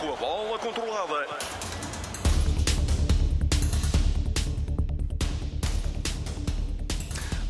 com a bola controlada.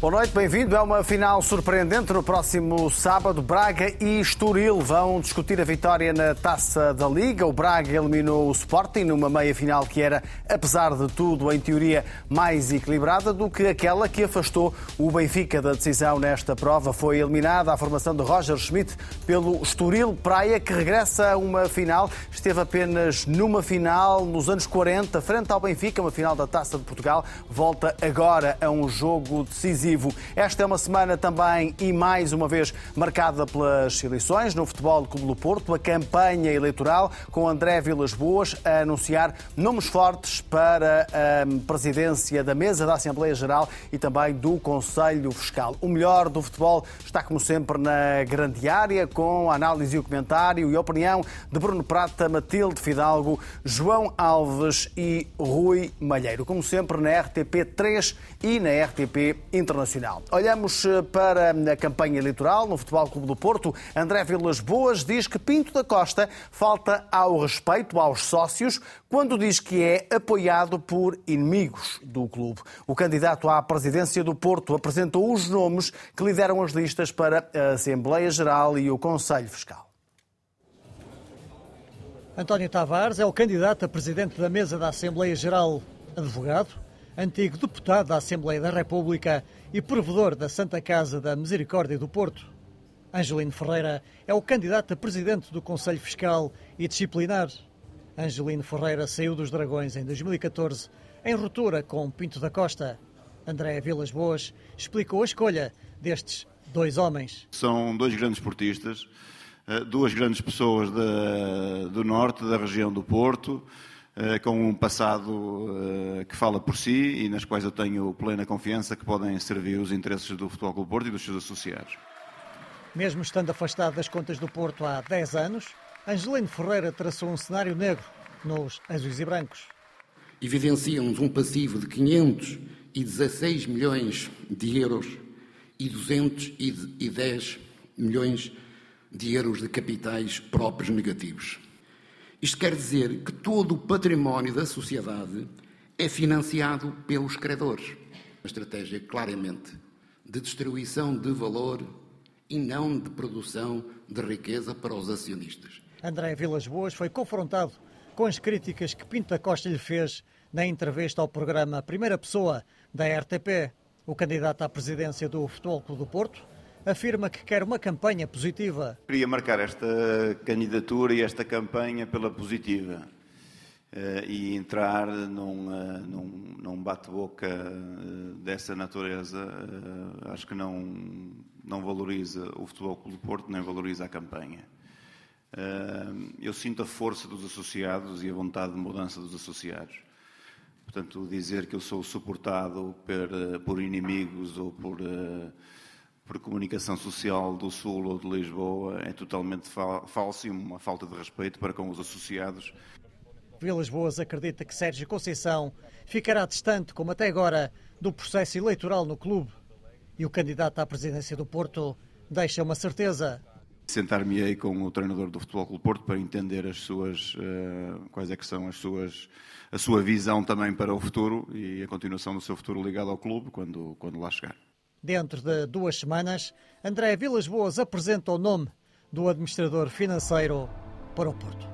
Boa noite, bem-vindo. É uma final surpreendente. No próximo sábado, Braga e Estoril vão discutir a vitória na Taça da Liga. O Braga eliminou o Sporting numa meia-final que era, apesar de tudo, em teoria, mais equilibrada do que aquela que afastou o Benfica da decisão nesta prova. Foi eliminada a formação de Roger Schmidt pelo Estoril Praia, que regressa a uma final. Esteve apenas numa final nos anos 40, frente ao Benfica, uma final da Taça de Portugal. Volta agora a um jogo decisivo decisivo. Esta é uma semana também e mais uma vez marcada pelas eleições no Futebol Clube do Porto, a campanha eleitoral com André Vilas Boas a anunciar nomes fortes para a presidência da mesa da Assembleia Geral e também do Conselho Fiscal. O melhor do futebol está, como sempre, na grande área, com a análise e o comentário e a opinião de Bruno Prata, Matilde Fidalgo, João Alves e Rui Malheiro. Como sempre, na RTP 3 e na RTP Internacional. Nacional. Olhamos eh, para a campanha eleitoral no Futebol Clube do Porto. André Vilas Boas diz que Pinto da Costa falta ao respeito aos sócios quando diz que é apoiado por inimigos do clube. O candidato à presidência do Porto apresentou os nomes que lideram as listas para a Assembleia Geral e o Conselho Fiscal. António Tavares é o candidato a presidente da mesa da Assembleia Geral, advogado, antigo deputado da Assembleia da República e provedor da Santa Casa da Misericórdia do Porto. Angelino Ferreira é o candidato a presidente do Conselho Fiscal e Disciplinar. Angelino Ferreira saiu dos Dragões em 2014 em ruptura com Pinto da Costa. André Vilas Boas explicou a escolha destes dois homens. São dois grandes portistas, eh, duas grandes pessoas do norte, da região do Porto, com um passado eh, que fala por si e nas quais eu tenho plena confiança que podem servir os interesses do Futebol Clube Porto e dos seus associados. Mesmo estando afastado das contas do Porto há 10 anos, Angelino Ferreira traçou um cenário negro nos azuis e brancos. Evidenciam-nos um passivo de 516 milhões de euros e 210 milhões de euros de capitais próprios negativos. Isto quer dizer que todo o património da sociedade é financiado pelos credores. Uma estratégia claramente de destruição de valor e não de produção de riqueza para os acionistas. André Vilas Boas foi confrontado com as críticas que Pinto da Costa lhe fez na entrevista ao programa Primeira Pessoa da RTP. O candidato à presidência do Futebol Clube do Porto afirma que quer uma campanha positiva. Queria marcar esta candidatura e esta campanha pela positiva uh, e entrar num, uh, num, num bate-boca uh, dessa natureza. acho que não, não valoriza o Futebol Clube do Porto, nem valoriza a campanha. eu sinto a força dos associados e a vontade de mudança dos associados. Portanto, dizer que eu sou suportado por, por inimigos ou por por comunicação social do Sul ou de Lisboa é totalmente falso e uma falta de respeito para com os associados. Vilas Boas acredita que Sérgio Conceição ficará distante, como até agora, do processo eleitoral no clube. E o candidato à presidência do Porto deixa uma certeza. Sentar-me-ei com o treinador do Futebol Clube Porto para entender as suas, uh, quais é que são as suas, a sua visão também para o futuro e a continuação do seu futuro ligado ao clube quando, quando lá chegar. Dentro de duas semanas, André Vilas Boas apresenta o nome do administrador financeiro para o Porto.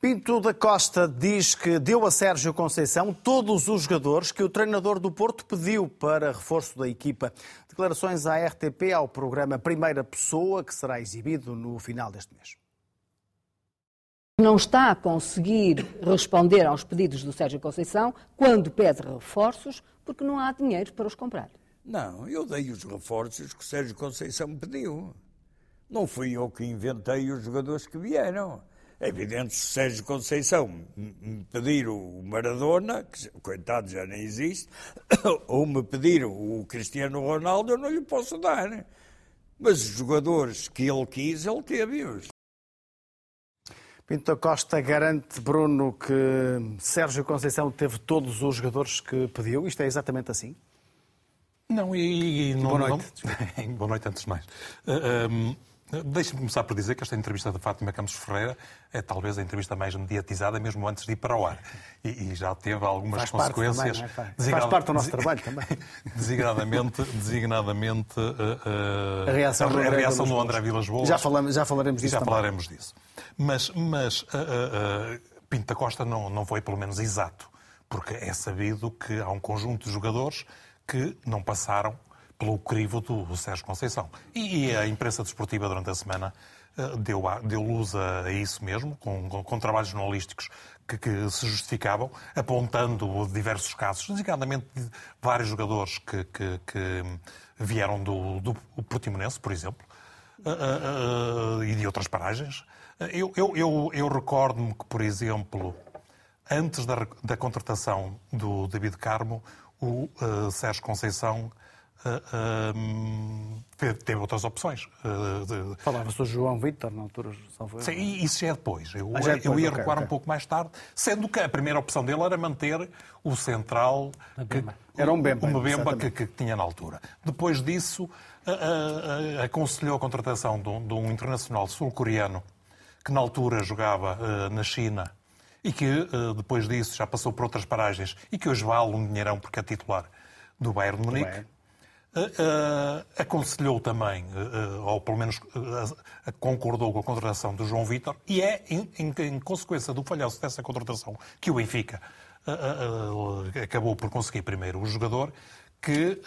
Pinto da Costa diz que deu a Sérgio Conceição todos os jogadores que o treinador do Porto pediu para reforço da equipa. Declarações à RTP ao programa Primeira Pessoa, que será exibido no final deste mês. Não está a conseguir responder aos pedidos do Sérgio Conceição quando pede reforços porque não há dinheiro para os comprar. Não, eu dei os reforços que o Sérgio Conceição me pediu. Não fui eu que inventei os jogadores que vieram. É evidente se Sérgio Conceição me pedir o Maradona, que coitado já nem existe, ou me pedir o Cristiano Ronaldo, eu não lhe posso dar. Mas os jogadores que ele quis, ele teve-os. Pinto Costa garante, Bruno, que Sérgio Conceição teve todos os jogadores que pediu. Isto é exatamente assim? Não, e, e não, Boa noite. Não... Boa noite, antes de mais. Uh, um, Deixe-me começar por dizer que esta entrevista da Fátima Campos Ferreira é talvez a entrevista mais mediatizada, mesmo antes de ir para o ar. E, e já teve algumas Faz consequências. Parte também, é? Faz parte do nosso trabalho também. Designadamente, designadamente uh, uh, a reação, a, a reação do André Vilas Boas. Já, falamos, já falaremos disso. Já também. falaremos disso. Mas, mas uh, Pinto da Costa não, não foi, pelo menos, exato. Porque é sabido que há um conjunto de jogadores que não passaram pelo crivo do Sérgio Conceição. E a imprensa desportiva durante a semana deu, deu luz a isso mesmo, com, com, com trabalhos jornalísticos que, que, se justificavam, apontando diversos casos, designadamente de vários jogadores que, que, que vieram do, do Portimonense, por exemplo, uh, uh, uh, e de outras paragens. Eu, eu, eu, eu recordo-me que, por exemplo, antes da, da contratação do David Carmo, o Sérgio Conceição Uh, uh, teve outras opções. Uh, Falava-se do João Vitor na altura. Sim, isso já é depois. Eu, é depois, eu ia okay, recuar okay. um pouco mais tarde, sendo que a primeira opção dele era manter o central. Que, era um Bemba. Uma Bemba que, que, tinha na altura. Depois disso, aconselhou a contratação de um, de um internacional sul-coreano que na altura jogava na China e que depois disso já passou por outras paragens e que hoje vale um dinheirão porque é titular do Bayern de Munique. Uh, uh, aconselhou também, uh, ou pelo menos concordou com a contratação do João Vitor, e é em, em, em consequência do falhanço dessa contratação que o Benfica acabou por conseguir primeiro o jogador, que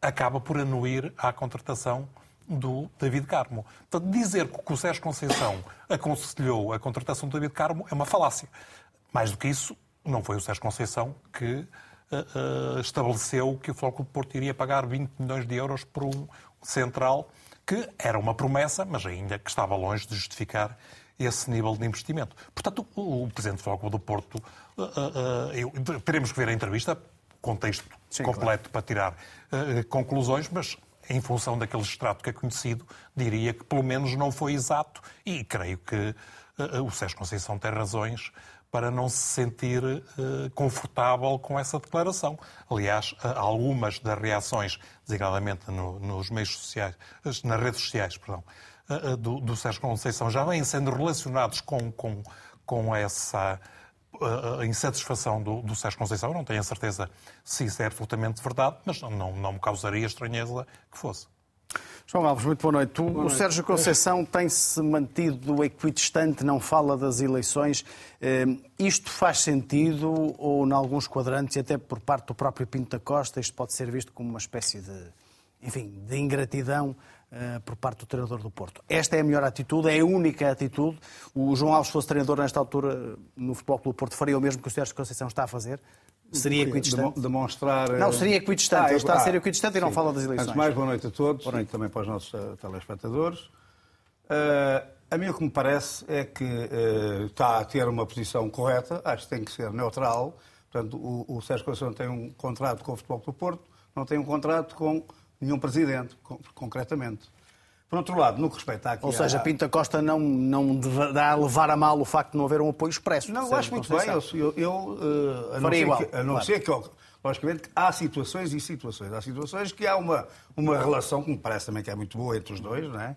acaba por anuir à contratação do David Carmo. Portanto, dizer que o Sérgio Conceição aconselhou a contratação do David Carmo é uma falácia. Mais do que isso, não foi o Sérgio Conceição que uh, estabeleceu que o Futebol do Porto iria pagar 20 milhões de euros por um central, que era uma promessa, mas ainda que estava longe de justificar esse nível de investimento. Portanto, o, o Presidente do Futebol do Porto, uh, uh, eu, teremos que ver a entrevista, contexto Sim, completo claro. para tirar conclusões, mas em função daquele extrato que é conhecido, diria que pelo menos não foi exato e creio que o Sérgio Conceição tem razões para não se sentir uh, confortável com essa declaração. Aliás, uh, algumas das reações, designadamente no, nos meios sociais, nas redes sociais, perdão, do, do, Sérgio Conceição, já vêm sendo relacionados com, com, com essa insatisfação do, do Sérgio Conceição. Não tenho a certeza se isso é absolutamente verdade, mas não, não, não me causaria estranheza que fosse. João Alves, muito boa noite. Boa noite. O Sérgio Conceição tem-se mantido equidistante, não fala das eleições. Eh, isto faz sentido ou, em alguns quadrantes, e até por parte do próprio Pinto da Costa, isto pode ser visto como uma espécie de, enfim, de ingratidão uh, por parte do treinador do Porto? Esta é a melhor atitude, é a única atitude. O João Alves, fosse treinador nesta altura no Futebol Clube Porto, faria o mesmo que o Sérgio Conceição está a fazer? Seria equidistante? Demonstrar... Não, seria equidistante. Ah, Ele está ah, a ser equidistante e não fala das eleições. Antes mais, boa noite a todos boa noite. e também para os nossos uh, telespectadores. Uh, a mim o que me parece é que uh, está a ter uma posição correta, acho que tem que ser neutral. Portanto, o, o Sérgio Conceição tem um contrato com o Futebol do Porto, não tem um contrato com nenhum presidente, concretamente. Por outro lado, no que respeita àquilo. Ou seja, a... Pinta Costa não, não a levar a mal o facto de não haver um apoio expresso. Não, eu acho muito bem. Eu, eu, uh, a não ser, igual, que, a não claro. ser que, logicamente, há situações e situações. Há situações que há uma, uma relação que me parece também que é muito boa entre os dois, não é?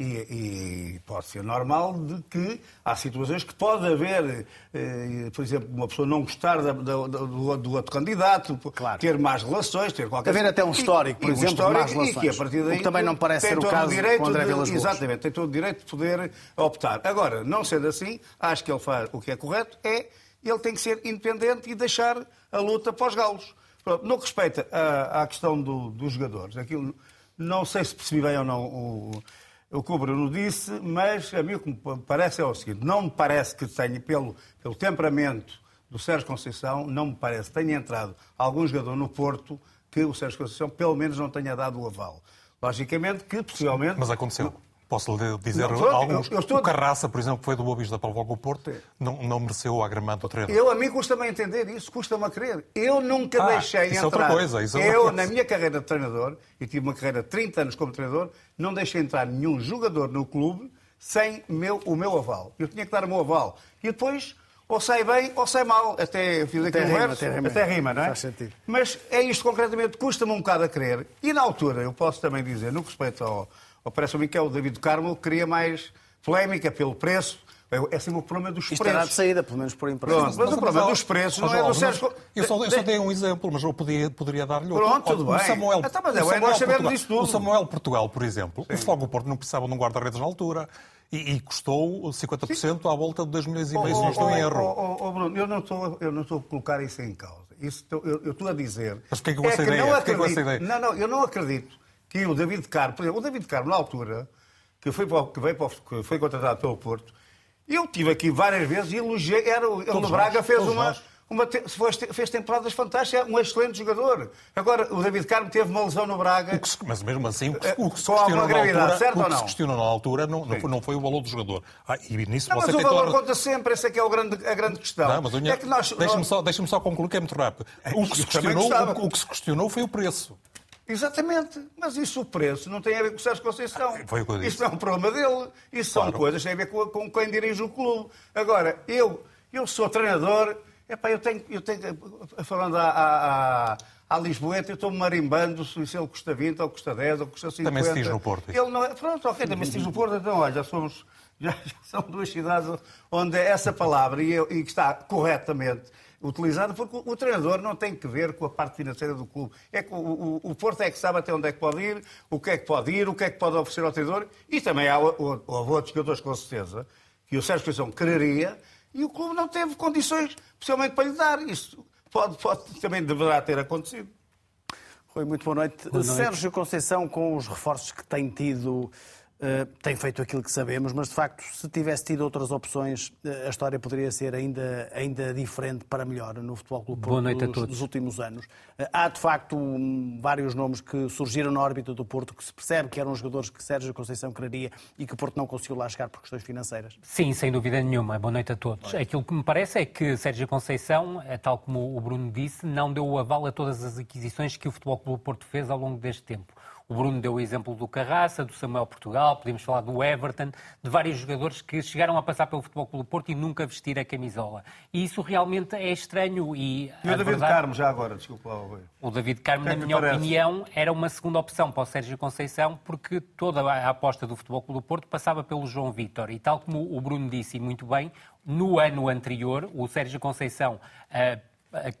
E, e, pode ser normal de que há situações que pode haver, eh, por exemplo, uma pessoa não gostar da, da, do, do, outro candidato, claro. ter más relações, ter qualquer... Haver até um histórico, e, por exemplo, um histórico, e que a partir daí... O que também não parece ser o caso com André Vilas Boas. Exatamente, tem todo o direito de poder optar. Agora, não sendo assim, acho que ele faz o que é correto, é ele tem que ser independente e deixar a luta para os galos. No que respeita à, à questão do, dos jogadores, aquilo, não sei se percebi bem ou não o o que o Bruno disse, mas a mim o que me parece é o seguinte: não me parece que tenha, pelo, pelo temperamento do Sérgio Conceição, não me parece tenha entrado algum jogador no Porto que o Sérgio Conceição pelo menos não tenha dado o aval. Logicamente que, possivelmente. Mas aconteceu. Posso lhe dizer não, alguns. Eu, eu estou... O Carraça, por exemplo, que foi do Boa Vista para o Porto, não, não mereceu o agramento do treinador. Eu, a mim, custa-me entender isso, custa-me a crer. Eu nunca ah, deixei isso entrar. É outra coisa, isso é outra eu, coisa. na minha carreira de treinador, e tive uma carreira de 30 anos como treinador, não deixei entrar nenhum jogador no clube sem meu, o meu aval. Eu tinha que dar o meu aval. E depois ou sai bem ou sai mal. Até fiz aqui um verso, até rima, até rima, não é? Faz sentido. Mas é isto concretamente, custa-me um bocado a crer. E na altura, eu posso também dizer, no que respeita ao, ou parece-me que é o David Carmo, que queria mais polémica pelo preço. É, é sempre o problema dos Isto preços. era de saída, pelo menos por empresa. Pronto, mas o problema dos preços não é do Sérgio... Eu só, eu só de- dei um exemplo, mas eu podia, poderia dar-lhe outro. Pronto, tudo o bem. Samuel, Então, mas o é, Samuel nós sabemos Portugal, disso tudo. O Samuel Portugal, por exemplo, o Fogo Porto não precisava de um guarda-redes na altura e, e custou 50% à volta de 2 milhões e meio, se não estou em erro. Oh, oh, oh, Bruno, eu não estou, eu não estou a colocar isso em causa. Isso estou- eu, eu estou a dizer. Mas porquê que com essa ideia? não acredito. ideia? Não, não, eu não acredito que o David Carmo, por exemplo, o David Carmo, na altura, que foi, para que veio para o- que foi contratado pelo Porto, eu tive aqui várias vezes e elogiei. Era, ele no Braga nós, fez uma. nós. Uma, fez, temporadas fantásticas, é um excelente jogador. Agora, o David Carmo teve uma lesão no Braga. Se- mas mesmo assim, o que, o que se alguma questionou na altura, certo o que se questionou na altura não, não, foi, não foi o valor do jogador. Ah, e nisso Não, você mas o valor toda- conta sempre, essa é que é o grande, a grande questão. Não, é que nós, deixa-me só, deixa só concluir que é muito rápido. O que, se questionou, o, o que se questionou foi o preço. Exatamente, mas isso o preço não tem a ver com o Sérgio Conceição. Foi o que eu disse. Isso não é um problema dele. Isso são Claro. coisas que têm a ver com, com quem dirige o clube. Agora, eu, eu sou treinador, epá, eu tenho, eu tenho falando à, à, à, à Lisboeta, eu estou marimbando se se ele custa 20, ou custa 10, ou custa 50. Também se diz no Porto, isso. Ele não é, pronto, ok, também se diz no Porto, então olha, já somos, já, já são duas cidades onde essa palavra, e, eu- e que está corretamente utilizada, porque o, treinador não tem que ver com a parte financeira do clube. É que o, o, o Porto é que sabe até onde é que pode ir, o que é que pode ir, o que é que pode oferecer ao treinador, e também há, houve outros jogadores com certeza que o Sérgio Conceição quereria, e o clube não teve condições, especialmente para lhe dar. Isso pode, pode também deverá ter acontecido. Rui, muito boa noite. Sérgio Conceição, com os reforços que tem tido, eh, tem feito aquilo que sabemos, mas de facto, se tivesse tido outras opções, eh, a história poderia ser ainda, ainda diferente para melhor no Futebol Clube Boa noite a dos, todos. dos últimos anos. Eh, Há de facto um, vários nomes que surgiram na órbita do Porto, que se percebe que eram jogadores que Sérgio Conceição quereria e que o Porto não conseguiu lá chegar por questões financeiras. Sim, sem dúvida nenhuma. Boa noite a todos. Aquilo que me parece é que Sérgio Conceição, tal como o Bruno disse, não deu o aval a todas as aquisições que o Futebol Clube Porto fez ao longo deste tempo. O Bruno deu o exemplo do Carraça, do Samuel Portugal, podemos falar do Everton, de vários jogadores que chegaram a passar pelo Futebol Clube Porto e nunca vestir a camisola. E isso realmente é estranho e, E o David verdade- Carmo, já agora, desculpa lá, Rui. O David Carmo, na minha parece? opinião, era uma segunda opção para o Sérgio Conceição, porque toda a aposta do Futebol Clube Porto passava pelo João Vítor. E tal como o Bruno disse e muito bem, no ano anterior, o Sérgio Conceição ah,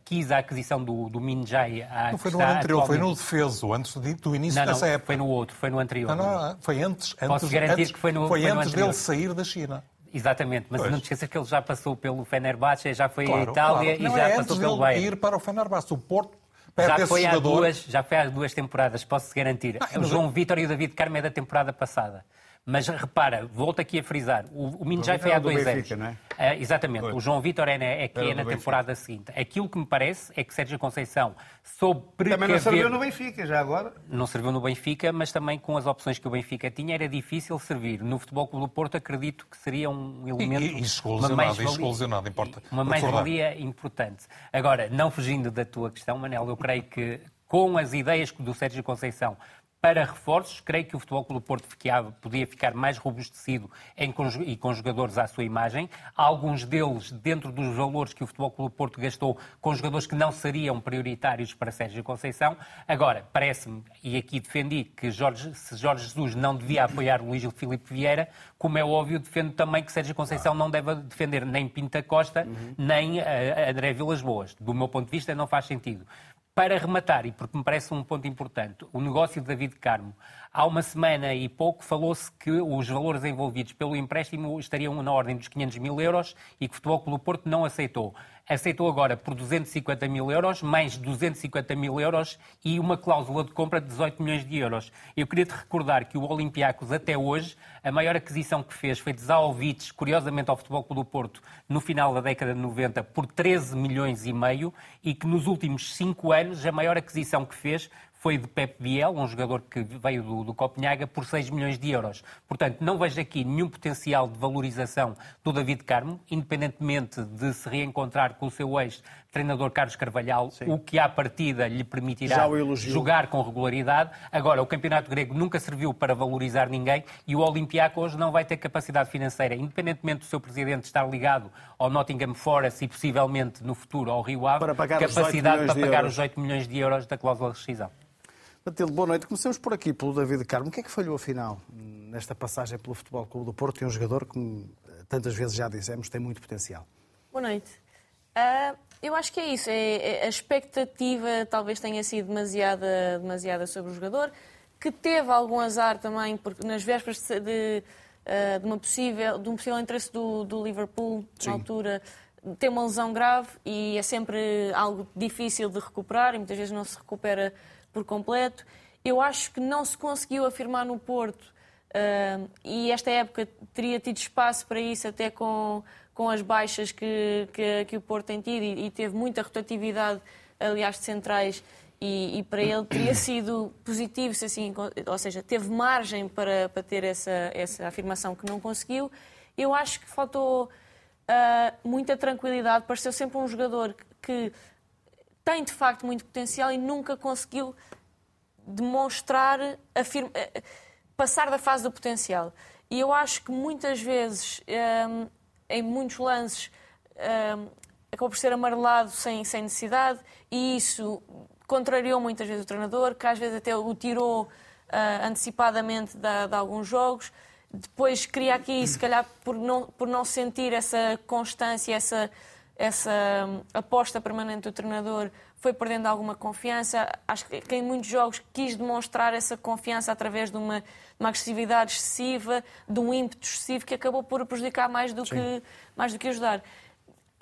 quis a aquisição do, do Minjai. à Não foi no anterior, foi no defeso, antes de- do início Não, não, dessa época. foi no outro, foi no anterior. Não, não, foi antes, Posso antes, garantir antes, que foi no- foi foi no antes anterior. dele sair da China. Exatamente, mas Pois. não te esqueças que ele já passou pelo Fenerbahçe, já foi à Claro, Itália claro. e Não já é passou pelo Bayern. ir para o Fenerbahçe. O Porto Já foi, há jogador. duas, já foi há duas temporadas, posso-te garantir. Ah, o João eu- Vítor e o David Carmo é da temporada passada. Mas repara, volto aqui a frisar, o, o Minjai Vítor foi há do dois Benfica, anos. não é? Ah, exatamente, Pois. o João Vítor é, na- é que Era é na Benfica. temporada seguinte. Aquilo que me parece é que Sérgio Conceição soube Também precaver... não serviu no Benfica, já agora. Não serviu no Benfica, mas também com as opções que o Benfica tinha era difícil servir. No Futebol Clube do Porto acredito que seria um elemento... e- e e lesionado, importa Uma mais-valia importante. Agora, não fugindo da tua questão, Manel, eu creio que com as ideias do Sérgio Conceição para reforços, creio que o Futebol Clube Porto ficava- podia ficar mais robustecido em e com jogadores à sua imagem. Alguns deles dentro dos valores que o Futebol Clube Porto gastou com jogadores que não seriam prioritários para Sérgio Conceição. Agora, parece-me, e aqui defendi, que Jorge, se Jorge Jesus não devia apoiar o Luís Filipe Vieira, como é óbvio, defendo também que Sérgio Conceição não deve defender nem Pinta Costa, nem eh, André Vilas Boas. Do meu ponto de vista, não faz sentido. Para rematar, e porque me parece um ponto importante, o negócio de David Carmo. Há uma semana e pouco falou-se que os valores envolvidos pelo empréstimo estariam na ordem dos 500 mil euros e que o Futebol Clube Porto não aceitou. Aceitou agora por 250 mil euros, mais 250 mil euros e uma cláusula de compra de 18 milhões de euros. Eu queria te recordar que o Olympiacos, até hoje, a maior aquisição que fez foi de Zaovic, curiosamente ao Futebol Clube do Porto, no final da década de 90, por 13 milhões e meio, e que nos últimos 5 anos a maior aquisição que fez foi de Pep Biel, um jogador que veio do, do Copenhaga, por 6 milhões de euros. Portanto, não vejo aqui nenhum potencial de valorização do David Carmo, independentemente de se reencontrar com o seu ex-treinador Carlos Carvalhal, o que à partida lhe permitirá jogar com regularidade. Agora, o campeonato grego nunca serviu para valorizar ninguém e o Olympiacos não vai ter capacidade financeira, independentemente do seu presidente estar ligado ao Nottingham Forest e possivelmente no futuro ao Rio Ave, Para pagar os 18 capacidade para pagar euros. os 8 milhões de euros da cláusula de rescisão. Matilde, boa noite. Comecemos por aqui, pelo David Carmo. O que é que falhou, afinal, nesta passagem pelo Futebol Clube do Porto e um jogador que, tantas vezes já dizemos, tem muito potencial? Boa noite. Uh, eu acho que é isso. É, é, a expectativa talvez tenha sido demasiada, demasiada sobre o jogador, que teve algum azar também, porque nas vésperas de, de, uh, de uma possível, de um possível interesse do, do Liverpool, Sim. na altura, tem uma lesão grave e é sempre algo difícil de recuperar e muitas vezes não se recupera por completo. Eu acho que não se conseguiu afirmar no Porto uh, e esta época teria tido espaço para isso até com, com as baixas que, que, que o Porto tem tido e, e, teve muita rotatividade, aliás, de centrais e, e, para ele teria sido positivo, se assim, ou seja, teve margem para, para ter essa, essa afirmação que não conseguiu. Eu acho que faltou uh, muita tranquilidade, pareceu sempre um jogador que tem de facto muito potencial e nunca conseguiu demonstrar, afirma, eh, passar da fase do potencial. E eu acho que muitas vezes, um, em muitos lances, um, acabou por ser amarelado sem, sem necessidade e isso contrariou muitas vezes o treinador, que às vezes até o tirou uh, antecipadamente de, de, alguns jogos. Depois queria aqui, se calhar, por não, por não sentir essa constância, essa essa hum, aposta permanente do treinador foi perdendo alguma confiança. Acho que em muitos jogos quis demonstrar essa confiança através de uma, uma agressividade excessiva, de um ímpeto excessivo que acabou por prejudicar mais do, que, mais do que ajudar.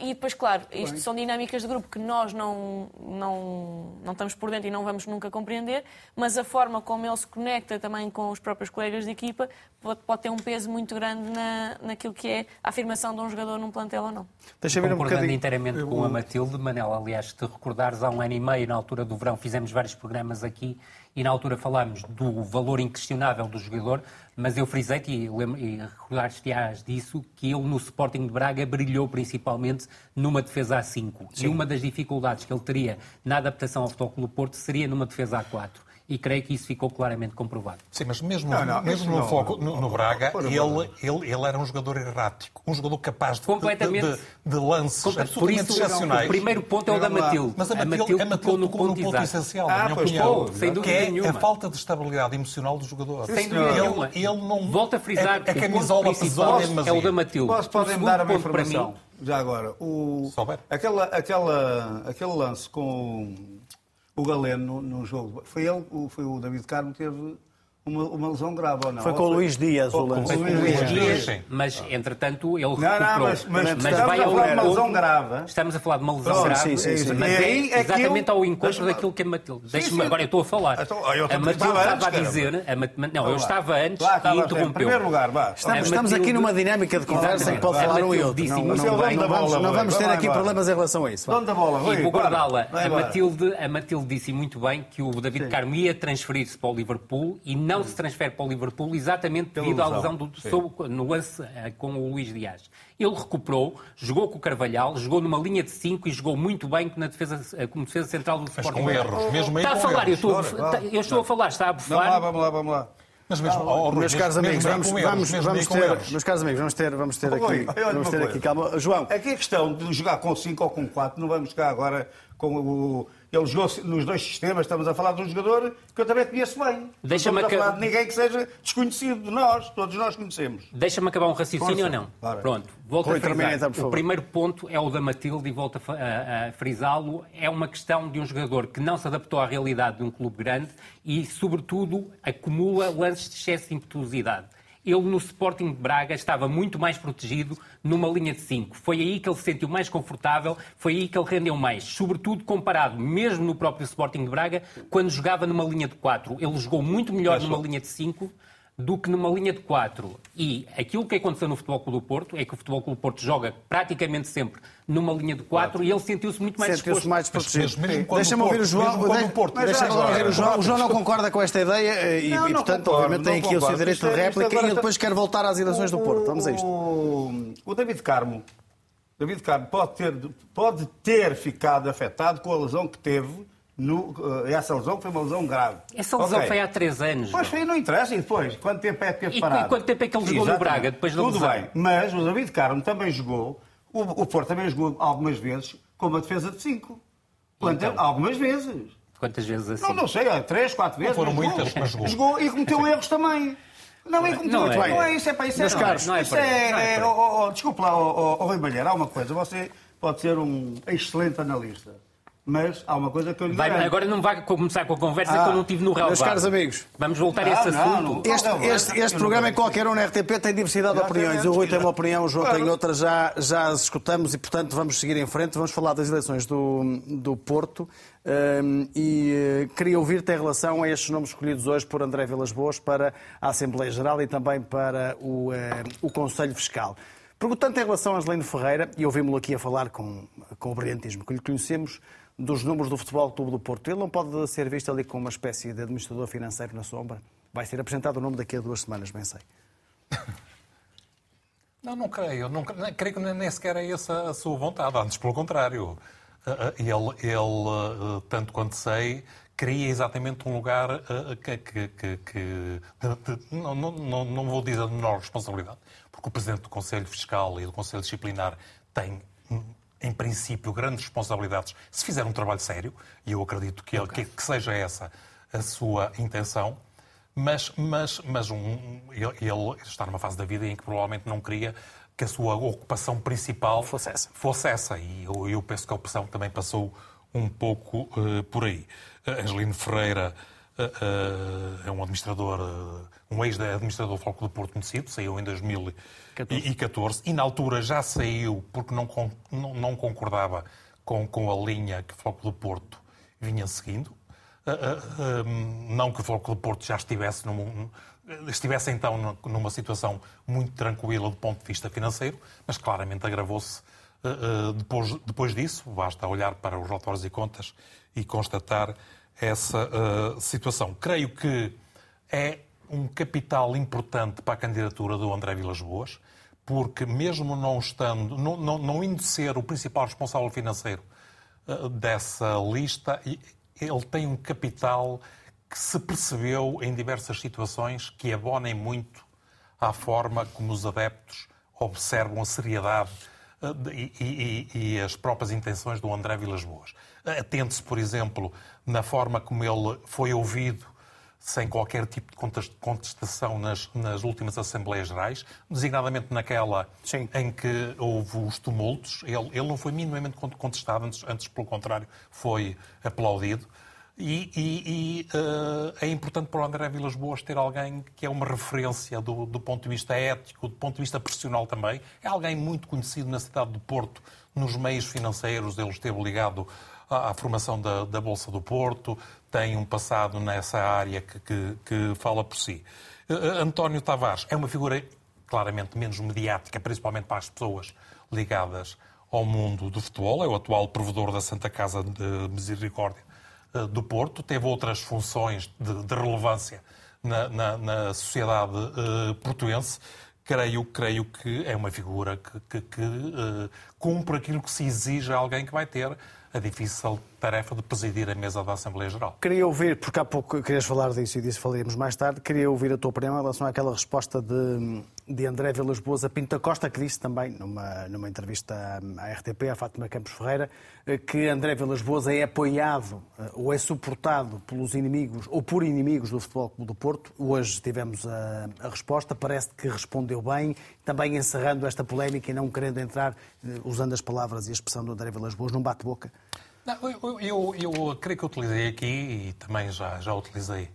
E depois, claro, isto Bem. são dinâmicas de grupo que nós não, não, não estamos por dentro e não vamos nunca compreender, mas a forma como ele se conecta também com os próprios colegas de equipa pode, pode ter um peso muito grande na, naquilo que é a afirmação de um jogador num plantel ou não. Deixa ver um bocadinho. inteiramente com a Matilde, Manela, aliás, te recordares, há um ano e meio, na altura do verão, fizemos vários programas aqui e na altura falámos do valor inquestionável do jogador, mas eu frisei-te e, e recordaste-ás disso, que ele no Sporting de Braga brilhou principalmente numa defesa A5. Sim. E uma das dificuldades que ele teria na adaptação ao Futebol Clube Porto seria numa defesa A4 e creio que isso ficou claramente comprovado. Sim, mas mesmo, não, não, mesmo no, foco, no, no Braga, ele, ele, ele era um jogador errático, um jogador capaz de, completamente, de, de, de lances Por absolutamente isso, excepcionais. O primeiro ponto é o da Matilde. Mas a Matilde, a Matilde, a Matilde tocou no ponto, ponto essencial, ah, na minha opinião, pô, sem dúvida que é nenhuma. a falta de estabilidade emocional do jogador. Sem dúvida nenhuma. Ele, ele não... Volto a frisar é, a camisola pesou é o da Matilde. Posso, podem dar uma informação? Já agora, o, aquela, aquela, aquele lance com o Galeno no, jogo. Foi ele, foi o David Carmo que teve uma, uma lesão grave ou não? Foi com o Luís Dias o lance. Com o Luís Dias, mas entretanto ele recuperou. Não, não, mas, mas, mas vai ao uma lesão grave. Estamos a falar de uma lesão grave, sim, sim, sim. mas é, é exatamente ao encontro daquilo que a Matilde... Deixa-me, agora eu estou a falar. Então, a Matilde estava a dizer... Não, eu estava antes e interrompeu. Em primeiro lugar, vá. Estamos aqui numa dinâmica de conversa em que pode falar um e outro. Não vamos ter aqui problemas em relação a isso. Dono da bola, E vou guardá-la. A Matilde disse muito bem que o David Carmo ia transferir-se para o Liverpool e não se transfere para o Liverpool exatamente devido à lesão do, sobre, no lance eh, com o Luís Dias. Ele recuperou, jogou com o Carvalhal, jogou numa linha de 5 e jogou muito bem na defesa, eh, como defesa central do Sporting. com erros, mesmo Está a falar, eu estou, eu estou a falar, está a bufar. Vamos lá, vamos lá. Mas mesmo, ah, oh, meus caros amigos, vamos, vamos, vamos ter, meus caros amigos, vamos ter, vamos ter aqui, vamos ter aqui calma. João, aqui a questão de jogar com 5 ou com 4, não vamos ficar agora com o ele jogou nos dois sistemas, estamos a falar de um jogador que eu também conheço bem. Deixa-me a falar de ninguém que seja desconhecido de nós, todos nós conhecemos. Deixa-me acabar um raciocínio ou não? Para. Pronto, volto a frisar. Então, o primeiro ponto é o da Matilde e volto a, a, a frisá-lo. É uma questão de um jogador que não se adaptou à realidade de um clube grande e, sobretudo, acumula lances de excesso de impetuosidade ele no Sporting de Braga estava muito mais protegido numa linha de 5. Foi aí que ele se sentiu mais confortável, foi aí que ele rendeu mais. Sobretudo comparado, mesmo no próprio Sporting de Braga, quando jogava numa linha de 4. Ele jogou muito melhor numa linha de 5 do que numa linha de 4. E aquilo que aconteceu no Futebol Clube do Porto é que o Futebol Clube do Porto joga praticamente sempre numa linha de 4 e ele sentiu-se muito mais sentiu -se mais protegido. Deixa-me ouvir o João. Deixa-me ouvir o João. O João não concorda com esta ideia eh, e, não, e portanto, concordo, obviamente, tem aqui o seu direito de réplica e ele depois quer voltar às eleições do Porto. Vamos a isto. O David Carmo, David Carmo pode ter, pode ter ficado afetado com a lesão que teve no, uh, essa lesão foi uma lesão grave. Essa lesão okay. foi há três anos. Pois foi, não interessa. E depois? Quanto tempo é que teve parado? E quanto tempo é que ele jogou Exatamente. no Braga depois da Tudo lesão? bem, mas o David Carmo também jogou, o, o Porto também jogou algumas vezes com uma defesa de cinco. Então. Algumas vezes. Quantas vezes assim? Não, não sei, três, quatro vezes. foram mas jogou. muitas, mas jogou. Jogou e cometeu erros também. Não, e cometeu Não erros. é. Não é isso, é para isso. Meus é, caros, não é isso é, não é é- oh, oh, Desculpa lá, oh, oh, oh, há uma coisa. Você pode ser um excelente analista, mas há uma coisa que eu lhe Vai- agora não vai começar com a conversa Ah, que eu não tive no relevado. meus caros amigos. Vamos voltar a Não, esse não, assunto. não. Este, este, este programa em qualquer um na RTP tem diversidade de opiniões. O Rui tem uma opinião, o João tem Claro. outra, já, já as escutamos e, portanto, vamos seguir em frente. Vamos falar das eleições do, do Porto hum, e eh, queria ouvir-te em relação a estes nomes escolhidos hoje por André Vilas Boas para a Assembleia Geral e também para o, eh, o Conselho Fiscal. Perguntando em relação a Angelino Ferreira, e ouvimos-lo aqui a falar com, com o brilhantismo que lhe conhecemos, dos números do Futebol Clube do Porto. Ele não pode ser visto ali como uma espécie de administrador financeiro na sombra? Vai ser apresentado o nome daqui a duas semanas, bem sei. Não, não creio. Não, creio que nem sequer é essa a sua vontade. Antes, pelo contrário. Ah, ah, Ele, ele, ah, tanto quanto sei, queria exatamente um lugar que. que- que- que- não, não, não, vou dizer de menor responsabilidade, porque o Presidente do Conselho Fiscal e do Conselho Disciplinar tem. Em princípio, grandes responsabilidades se fizer um trabalho sério, e eu acredito que, ele, que, que seja essa a sua intenção. Mas, mas, mas um- ele, ele está numa fase da vida em que provavelmente não queria que a sua ocupação principal Fosse essa. fosse essa. E eu, eu penso que a opção também passou um pouco eh, por aí. Uh, Angelino Ferreira eh, é um administrador, um ex-administrador do Foco do Porto conhecido, saiu em 2014 e na altura já saiu porque não, não, não concordava com, com a linha que o Foco do Porto vinha seguindo. Uh, uh, um, não que o Foco do Porto já estivesse, num, estivesse então numa situação muito tranquila do ponto de vista financeiro, mas claramente agravou-se uh, depois, depois disso. Basta olhar para os relatórios e contas e constatar essa situação. Creio que é um capital importante para a candidatura do André Vilas Boas, porque mesmo não estando, não, não, não indo ser o principal responsável financeiro uh, dessa lista, ele tem um capital que se percebeu em diversas situações que abonem muito à forma como os adeptos observam a seriedade de- e, e- e- as próprias intenções do André Vilas Boas. Atente-se, por exemplo, na forma como ele foi ouvido sem qualquer tipo de contes- contestação nas, nas últimas Assembleias Gerais, designadamente naquela Sim. em que houve os tumultos. Ele, ele não foi minimamente con- contestado, antes, antes, pelo contrário, foi aplaudido. E, e- e, eh, é importante para o André Vilas Boas ter alguém que é uma referência do, do ponto de vista ético, do ponto de vista profissional também. É alguém muito conhecido na cidade do Porto, nos meios financeiros. Ele esteve ligado à, formação da, da Bolsa do Porto, tem um passado nessa área que, que- que fala por si. Eh, eh, António Tavares é uma figura claramente menos mediática, principalmente para as pessoas ligadas ao mundo do futebol. É o atual provedor da Santa Casa de Misericórdia eh, do Porto. Teve outras funções de, de relevância na, na- na sociedade eh, portuense. Creio, creio que é uma figura que, que- que, eh, cumpre aquilo que se exige a alguém que vai ter a difícil tarefa de presidir a mesa da Assembleia Geral. Queria ouvir, porque há pouco querias falar disso e disso falaremos mais tarde, queria ouvir a tua opinião em relação àquela resposta de, de André Vilas Boas a Pinto da Costa, que disse também numa, numa entrevista à à RTP, à Fátima Campos Ferreira, eh, que André Vilas Boas é apoiado eh, ou é suportado pelos inimigos ou por inimigos do Futebol Clube do Porto. Hoje tivemos a, a resposta, parece que respondeu bem, também encerrando esta polémica e não querendo entrar, eh, usando as palavras e a expressão do André Vilas Boas, num bate-boca. Não, eu, eu, eu creio que utilizei aqui e também já, já utilizei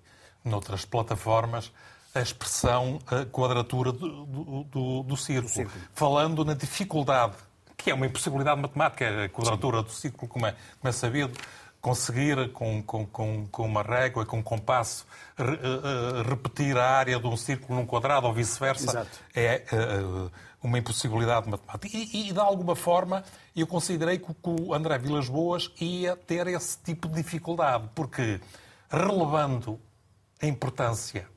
noutras plataformas a expressão a quadratura do, do, do- do círculo, falando na dificuldade, que é uma impossibilidade matemática, a quadratura do círculo, como é, como é sabido, conseguir com, com, com, com uma régua, com um compasso, re- eh, repetir a área de um círculo num quadrado ou vice-versa, é eh, uma impossibilidade matemática. E, e, de alguma forma, eu considerei que, o- André Vilas Boas ia ter esse tipo de dificuldade, porque relevando a importância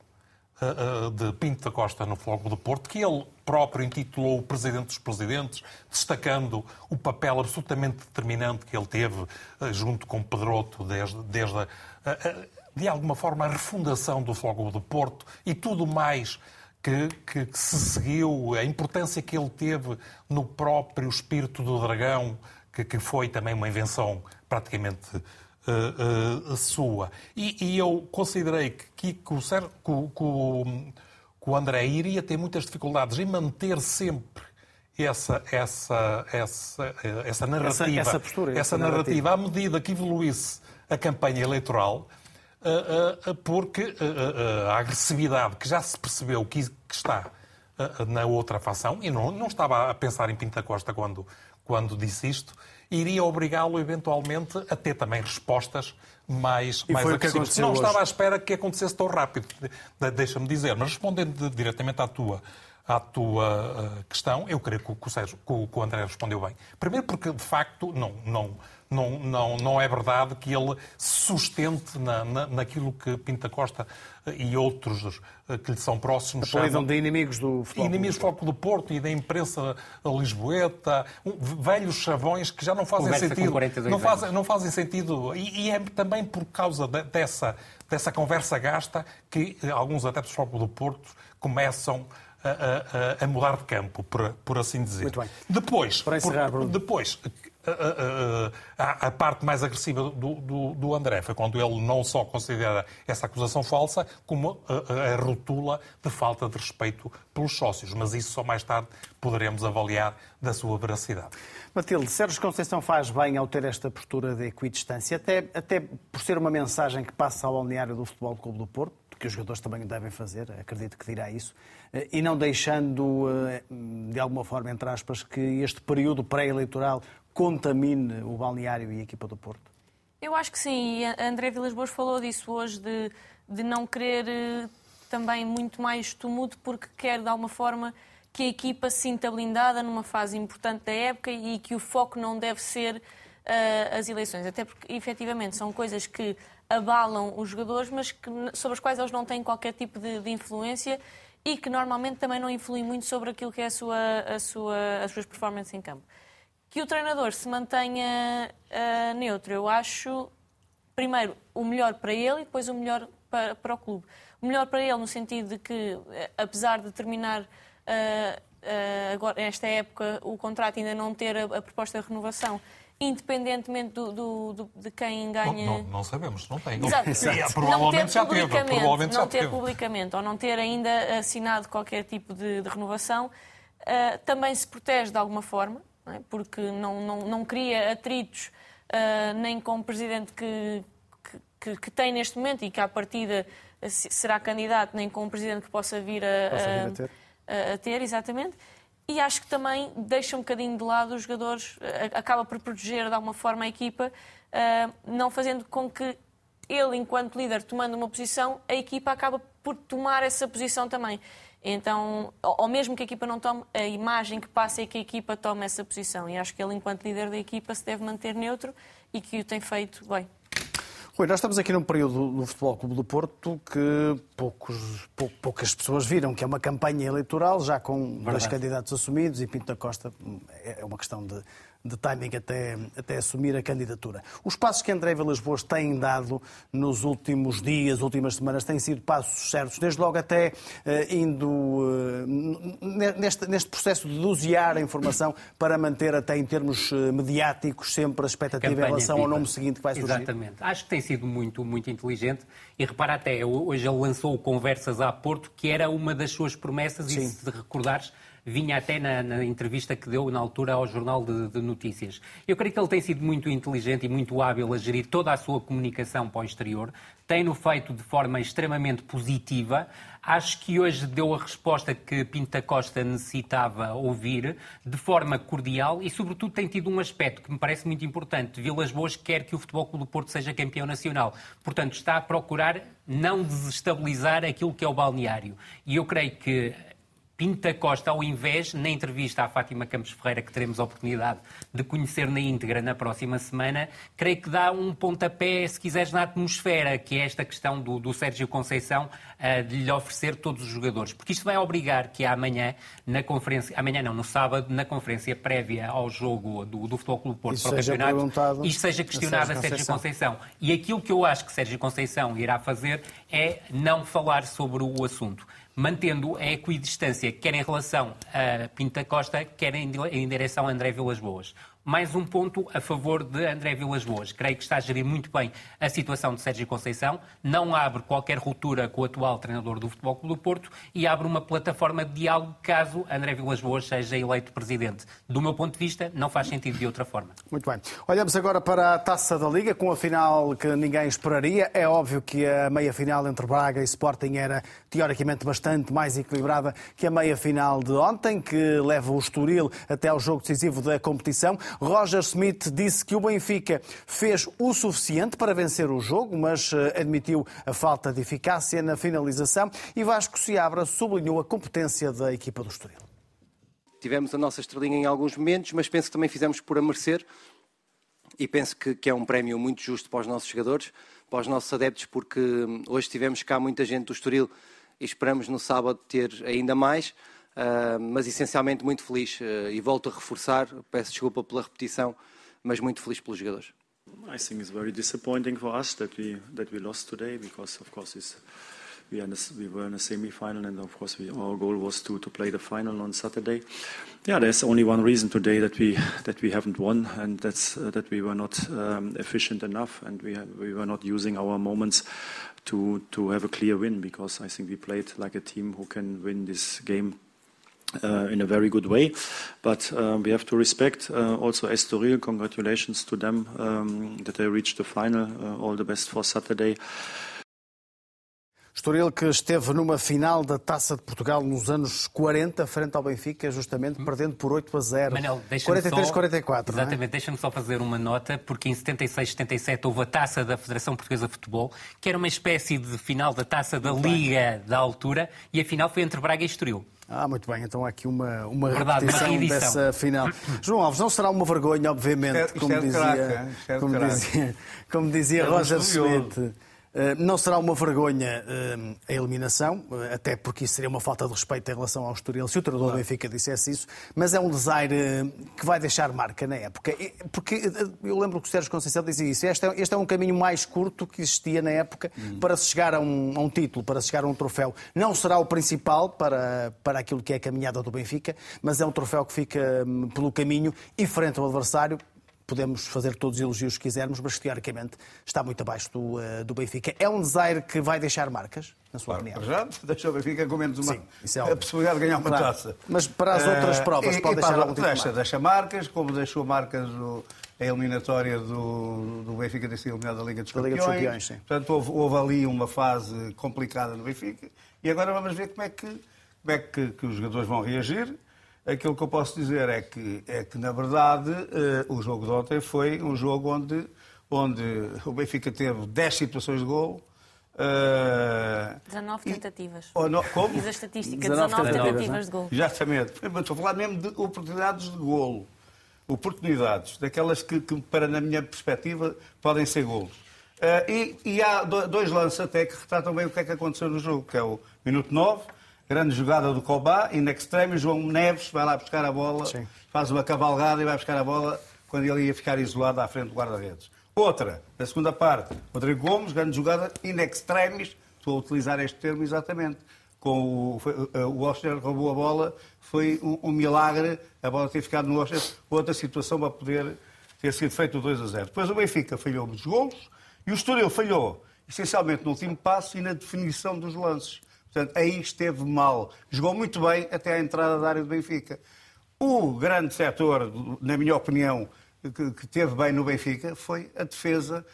eh, eh, de Pinto da Costa no Fogo do Porto, que ele próprio intitulou o Presidente dos Presidentes, destacando o papel absolutamente determinante que ele teve eh, junto com Pedroto desde, desde a- de alguma forma, a refundação do Fogo do Porto e tudo mais que, que- que se seguiu, a importância que ele teve no próprio espírito do dragão, que, que foi também uma invenção praticamente uh, uh, sua. E, e, eu considerei que, que, o, que, o, André iria ter muitas dificuldades em manter sempre essa, essa, essa, essa narrativa, essa, essa, postura, essa, essa narrativa, narrativa, à medida que evoluísse a campanha eleitoral, porque a agressividade que já se percebeu que, está na outra facção, e não, não estava a pensar em Pinta Costa quando, quando disse isto, iria obrigá-lo eventualmente a ter também respostas mais, e mais agressivas. Não hoje. estava à espera que acontecesse tão rápido, deixa-me dizer. Mas respondendo diretamente à tua, à tua uh, questão, eu creio que o, Sérgio, que o André respondeu bem. Primeiro porque, de facto, não, não, não, não, não é verdade que ele sustente na, na, naquilo que Pinta Costa e outros eh, que lhe são próximos Apelidam de inimigos do futebol. Inimigos do futebol do Porto e da imprensa lisboeta, velhos chavões que já não fazem Conversa sentido. Não fazem, não fazem sentido. E, e, é também por causa de, dessa, dessa conversa gasta que alguns adeptos do futebol do Porto começam a, a, a, mudar de campo, por, por assim dizer. Muito bem. Depois, Para encerrar, por, depois a, a, a, parte mais agressiva do, do, do, André foi quando ele não só considera essa acusação falsa, como a, a, rotula de falta de respeito pelos sócios. Mas isso só mais tarde poderemos avaliar da sua veracidade. Matilde, Sérgio Conceição faz bem ao ter esta postura de equidistância, até, até por ser uma mensagem que passa ao balneário do Futebol Clube do Porto, que os jogadores também devem fazer, acredito que dirá isso, eh, e não deixando, eh, de alguma forma, entre aspas, que este período pré-eleitoral contamine o balneário e a equipa do Porto? Eu acho que sim, e André Vilas Boas falou disso hoje, de, de não querer eh, também muito mais tumulto, porque quer, de alguma forma, que a equipa se sinta blindada numa fase importante da época e que o foco não deve ser uh, as eleições. Até porque, efetivamente, são coisas que abalam os jogadores, mas que, sobre as quais eles não têm qualquer tipo de, de influência e que normalmente também não influem muito sobre aquilo que é a sua, a sua, as suas performances em campo. Que o treinador se mantenha uh, neutro, eu acho, primeiro, o melhor para ele e depois o melhor para, para o clube. O melhor para ele no sentido de que, eh, apesar de terminar uh, uh, agora, esta época o contrato ainda não ter a, a proposta de renovação, independentemente do, do, do, de quem ganha. Não, não, não sabemos, não tem. Exato. Exato. Provavelmente já teve. Provavelmente não ter publicamente ou não ter ainda assinado qualquer tipo de, de renovação uh, também se protege de alguma forma não é? porque não, não, não cria atritos uh, nem com o presidente que, que, que, tem neste momento e que à partida será candidato, nem com um presidente que possa vir a, possa vir a, ter. A, a ter. exatamente. E acho que também deixa um bocadinho de lado os jogadores, acaba por proteger de alguma forma a equipa, uh, não fazendo com que ele, enquanto líder, tomando uma posição, a equipa acaba por tomar essa posição também. Então, ou mesmo que a equipa não tome, a imagem que passa é que a equipa tome essa posição. E acho que ele, enquanto líder da equipa, se deve manter neutro e que o tem feito bem. Rui, nós estamos aqui num período do Futebol Clube do Porto que poucos, pou, poucas pessoas viram, que é uma campanha eleitoral, já com Verdade. dois candidatos assumidos e Pinto da Costa é, é uma questão de de timing até, até assumir a candidatura. Os passos que André Vilas Boas tem dado nos últimos dias, últimas semanas, têm sido passos certos, desde logo até uh, indo uh, neste, neste processo de dosear a informação para manter até em termos uh, mediáticos sempre a expectativa em relação ao nome seguinte que vai surgir. Exatamente. Acho que tem sido muito, muito inteligente e repara até, hoje ele lançou Conversas a Porto, que era uma das suas promessas Sim. e se recordares vinha até na, na, entrevista que deu na altura ao Jornal de, de, Notícias. Eu creio que ele tem sido muito inteligente e muito hábil a gerir toda a sua comunicação para o exterior, tem-no feito de forma extremamente positiva. Acho que hoje deu a resposta que Pinta Costa necessitava ouvir, de forma cordial e, sobretudo, tem tido um aspecto que me parece muito importante. Vilas Boas quer que o Futebol Clube do Porto seja campeão nacional. Portanto, está a procurar não desestabilizar aquilo que é o balneário. E eu creio que Pinta Costa, ao invés, na entrevista à Fátima Campos Ferreira, que teremos a oportunidade de conhecer na íntegra na próxima semana, creio que dá um pontapé, se quiseres, na atmosfera, que é esta questão do, do Sérgio Conceição, uh, de lhe oferecer todos os jogadores. Porque isto vai obrigar que amanhã, na conferência, amanhã não, no sábado, na conferência prévia ao jogo do, do Futebol Clube Porto para o campeonato, isto seja questionado a Sérgio, a Sérgio Conceição. E aquilo que eu acho que Sérgio Conceição irá fazer é não falar sobre o assunto mantendo a equidistância, quer em relação a Pinta Costa, quer em direção a André Vilas Boas. Mais um ponto a favor de André Vilas Boas. Creio que está a gerir muito bem a situação de Sérgio Conceição, não abre qualquer ruptura com o atual treinador do Futebol Clube do Porto e abre uma plataforma de diálogo caso André Vilas Boas seja eleito presidente. Do meu ponto de vista, não faz sentido de outra forma. Muito bem. Olhamos agora para a Taça da Liga, com a final que ninguém esperaria. É óbvio que a meia-final entre Braga e Sporting era, teoricamente, bastante mais equilibrada que a meia-final de ontem, que leva o Estoril até ao jogo decisivo da competição. Roger Smith disse que o Benfica fez o suficiente para vencer o jogo, mas eh, admitiu a falta de eficácia na finalização e Vasco Seabra sublinhou a competência da equipa do Estoril. Tivemos a nossa estrelinha em alguns momentos, mas penso que também fizemos por a merecer e penso que, que, é um prémio muito justo para os nossos jogadores, para os nossos adeptos, porque hum, hoje tivemos cá muita gente do Estoril e esperamos no sábado ter ainda mais. Uh, mas essencialmente muito feliz uh, e volto a reforçar, peço desculpa pela repetição, mas muito feliz pelos jogadores. I think it's very disappointing for us that we that we lost today because of course it's, we, in a, we were in a semi-final and of course we, our goal was to, to play the final on Saturday. Yeah, there's only one reason today that we that we haven't won and that's uh, that we were not um, efficient enough and we we were not using our moments to to have a clear win because I think we played like a team who can win this game uh, in a very good way. But uh, we have to respect uh, also Estoril. Congratulations to them um, that they reached the final. Uh, all the best for Saturday. Estoril que esteve numa final da Taça de Portugal nos anos 40, frente ao Benfica, justamente perdendo por 8 a 0. Manel, 43-44. Exatamente, é? deixa-me só fazer uma nota, porque em 76, 77 houve a Taça da Federação Portuguesa de Futebol, que era uma espécie de final da Taça da Liga da altura, e a final foi entre Braga e Estoril. Ah, muito bem. Então há aqui uma, uma Verdade, repetição uma dessa final. João Alves, não será uma vergonha, obviamente, é, como, é dizia, é como, dizia, como dizia Roger Smith. Eh, não será uma vergonha eh, a eliminação, eh, até porque isso seria uma falta de respeito em relação ao Estoril, se o treinador do Benfica dissesse isso, mas é um desaire que vai deixar marca na época. Porque eu lembro que o Sérgio Conceição dizia isso. Este é, este é um caminho mais curto que existia na época uhum. para se chegar a um, a um, título, para se chegar a um troféu. Não será o principal para, para aquilo que é a caminhada do Benfica, mas é um troféu que fica hum, pelo caminho e frente ao adversário podemos fazer todos os elogios que quisermos, mas teoricamente está muito abaixo do, uh, do Benfica. É um desaire que vai deixar marcas, na sua claro, opinião? Já deixa o Benfica com menos uma Sim, é a possibilidade de ganhar uma claro. taça. Mas para as outras uh, provas, e, pode e deixar para, algum tipo deixa, deixa marcas, como deixou marcas o, a eliminatória do, do Benfica ter sido eliminado da Liga dos Campeões. Liga dos Campeões sim. Portanto, houve, houve, ali uma fase complicada no Benfica e agora vamos ver como é que, como é que, que os jogadores vão reagir Aquilo que eu posso dizer é que, é que na verdade, uh, o jogo de ontem foi um jogo onde, onde o Benfica teve 10 situações de gol. Uh, 19 tentativas. Oh, não, como? Diz a estatística, 19, 19 tentativas, tentativas de gol. Exatamente. Mas estou a falar mesmo de oportunidades de golo. Oportunidades, daquelas que, que para, na minha perspectiva, podem ser golos. Uh, e, e, há dois lances até que retratam bem o que é que aconteceu no jogo, que é o minuto 9 grande jogada do Cobá, in extremo, João Neves vai lá buscar a bola, Sim. faz uma cavalgada e vai buscar a bola quando ele ia ficar isolado à frente do guarda-redes. Outra, na segunda parte, Rodrigo Gomes, grande jogada in extremis, estou a utilizar este termo exatamente, com o, o Oster roubou a bola, foi um, um, milagre a bola ter ficado no Oster, outra situação para poder ter sido feito 2 a 0. Depois o Benfica falhou nos golos e o Estoril falhou essencialmente no último passo e na definição dos lances. Portanto, aí esteve mal. Jogou muito bem até à entrada da área do Benfica. O grande setor, na minha opinião, que, que teve bem no Benfica foi a defesa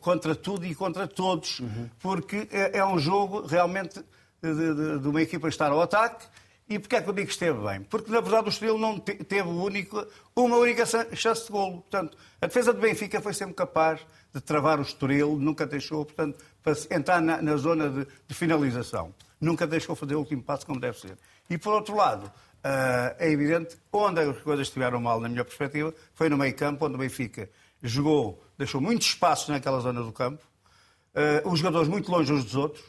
contra tudo e contra todos, uhum. porque é, é, um jogo realmente de, de, de, uma equipa estar ao ataque. E porquê é que digo que esteve bem? Porque, na verdade, o Estoril não teve único, uma única chance de golo. Portanto, a defesa do Benfica foi sempre capaz de travar o Estoril, nunca deixou, portanto, para entrar na, na zona de, de, finalização. Nunca deixou fazer o último passo como deve ser. E, por outro lado, uh, é evidente, onde as coisas estiveram mal, na minha perspectiva, foi no meio campo, onde o Benfica jogou, deixou muitos espaços naquela zona do campo, uh, os jogadores muito longe uns dos outros,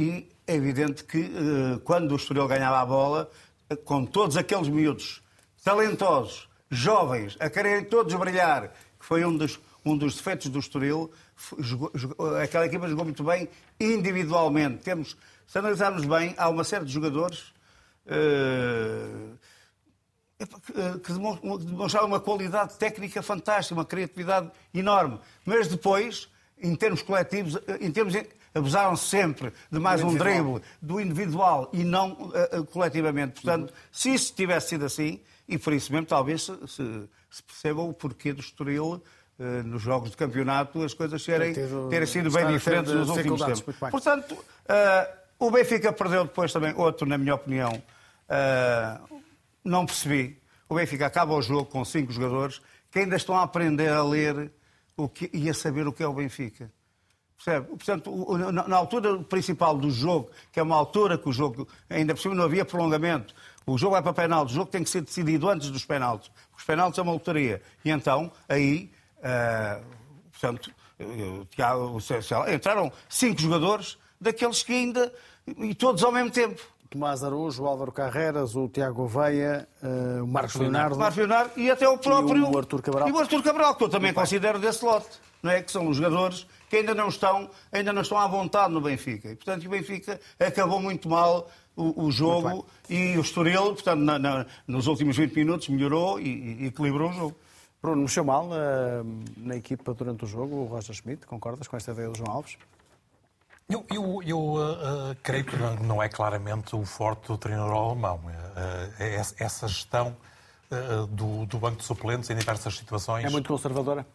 e é evidente que uh, quando o Estoril ganhava a bola, com todos aqueles miúdos talentosos, jovens, a quererem todos brilhar, que foi um dos um dos defeitos do Estoril, aquela equipa jogou muito bem individualmente. Temos, se analisarmos bem, há uma série de jogadores uh, que demonstrava uma qualidade técnica fantástica, uma criatividade enorme. Mas depois, em termos coletivos, em termos abusaram sempre de mais um drible, do individual e não uh, coletivamente. Portanto, uhum. se isso tivesse sido assim, e por isso mesmo talvez se, se, se perceba o porquê do Estoril uh, nos jogos de campeonato as coisas serem, terem sido bem diferentes nos últimos tempos. Portanto, uh, o Benfica perdeu depois também outro, na minha opinião. não percebi. O Benfica acaba o jogo com cinco jogadores que ainda estão a aprender a ler o que, e a saber o que é o Benfica. Percebe? Portanto, na altura principal do jogo, que é uma altura que o jogo, ainda por cima não havia prolongamento, o jogo vai para penaltis, o jogo tem que ser decidido antes dos penaltis. Os penaltis é uma lotaria. E então, aí, uh, portanto, Tiago, entraram cinco jogadores daqueles que ainda, e todos ao mesmo tempo. Tomás Araújo, o Álvaro Carreras, o Tiago Veia, uh, o Marcos Leonardo. Marcos Leonardo e até o próprio. E o Artur Cabral. E o Artur Cabral, que eu também considero desse lote. Não é? Que são os jogadores que ainda não estão, ainda não estão à vontade no Benfica. E, portanto, o Benfica acabou muito mal o, o jogo e o Estoril, portanto, na, na, nos últimos 20 minutos melhorou e, e equilibrou o jogo. Bruno, mexeu mal uh, na equipa durante o jogo, o Roger Schmidt, concordas com esta ideia do João Alves? Eu, eu, eu uh, creio que não é claramente o forte do treinador alemão. Uh, essa gestão do, do banco de suplentes em diversas situações. É muito conservadora?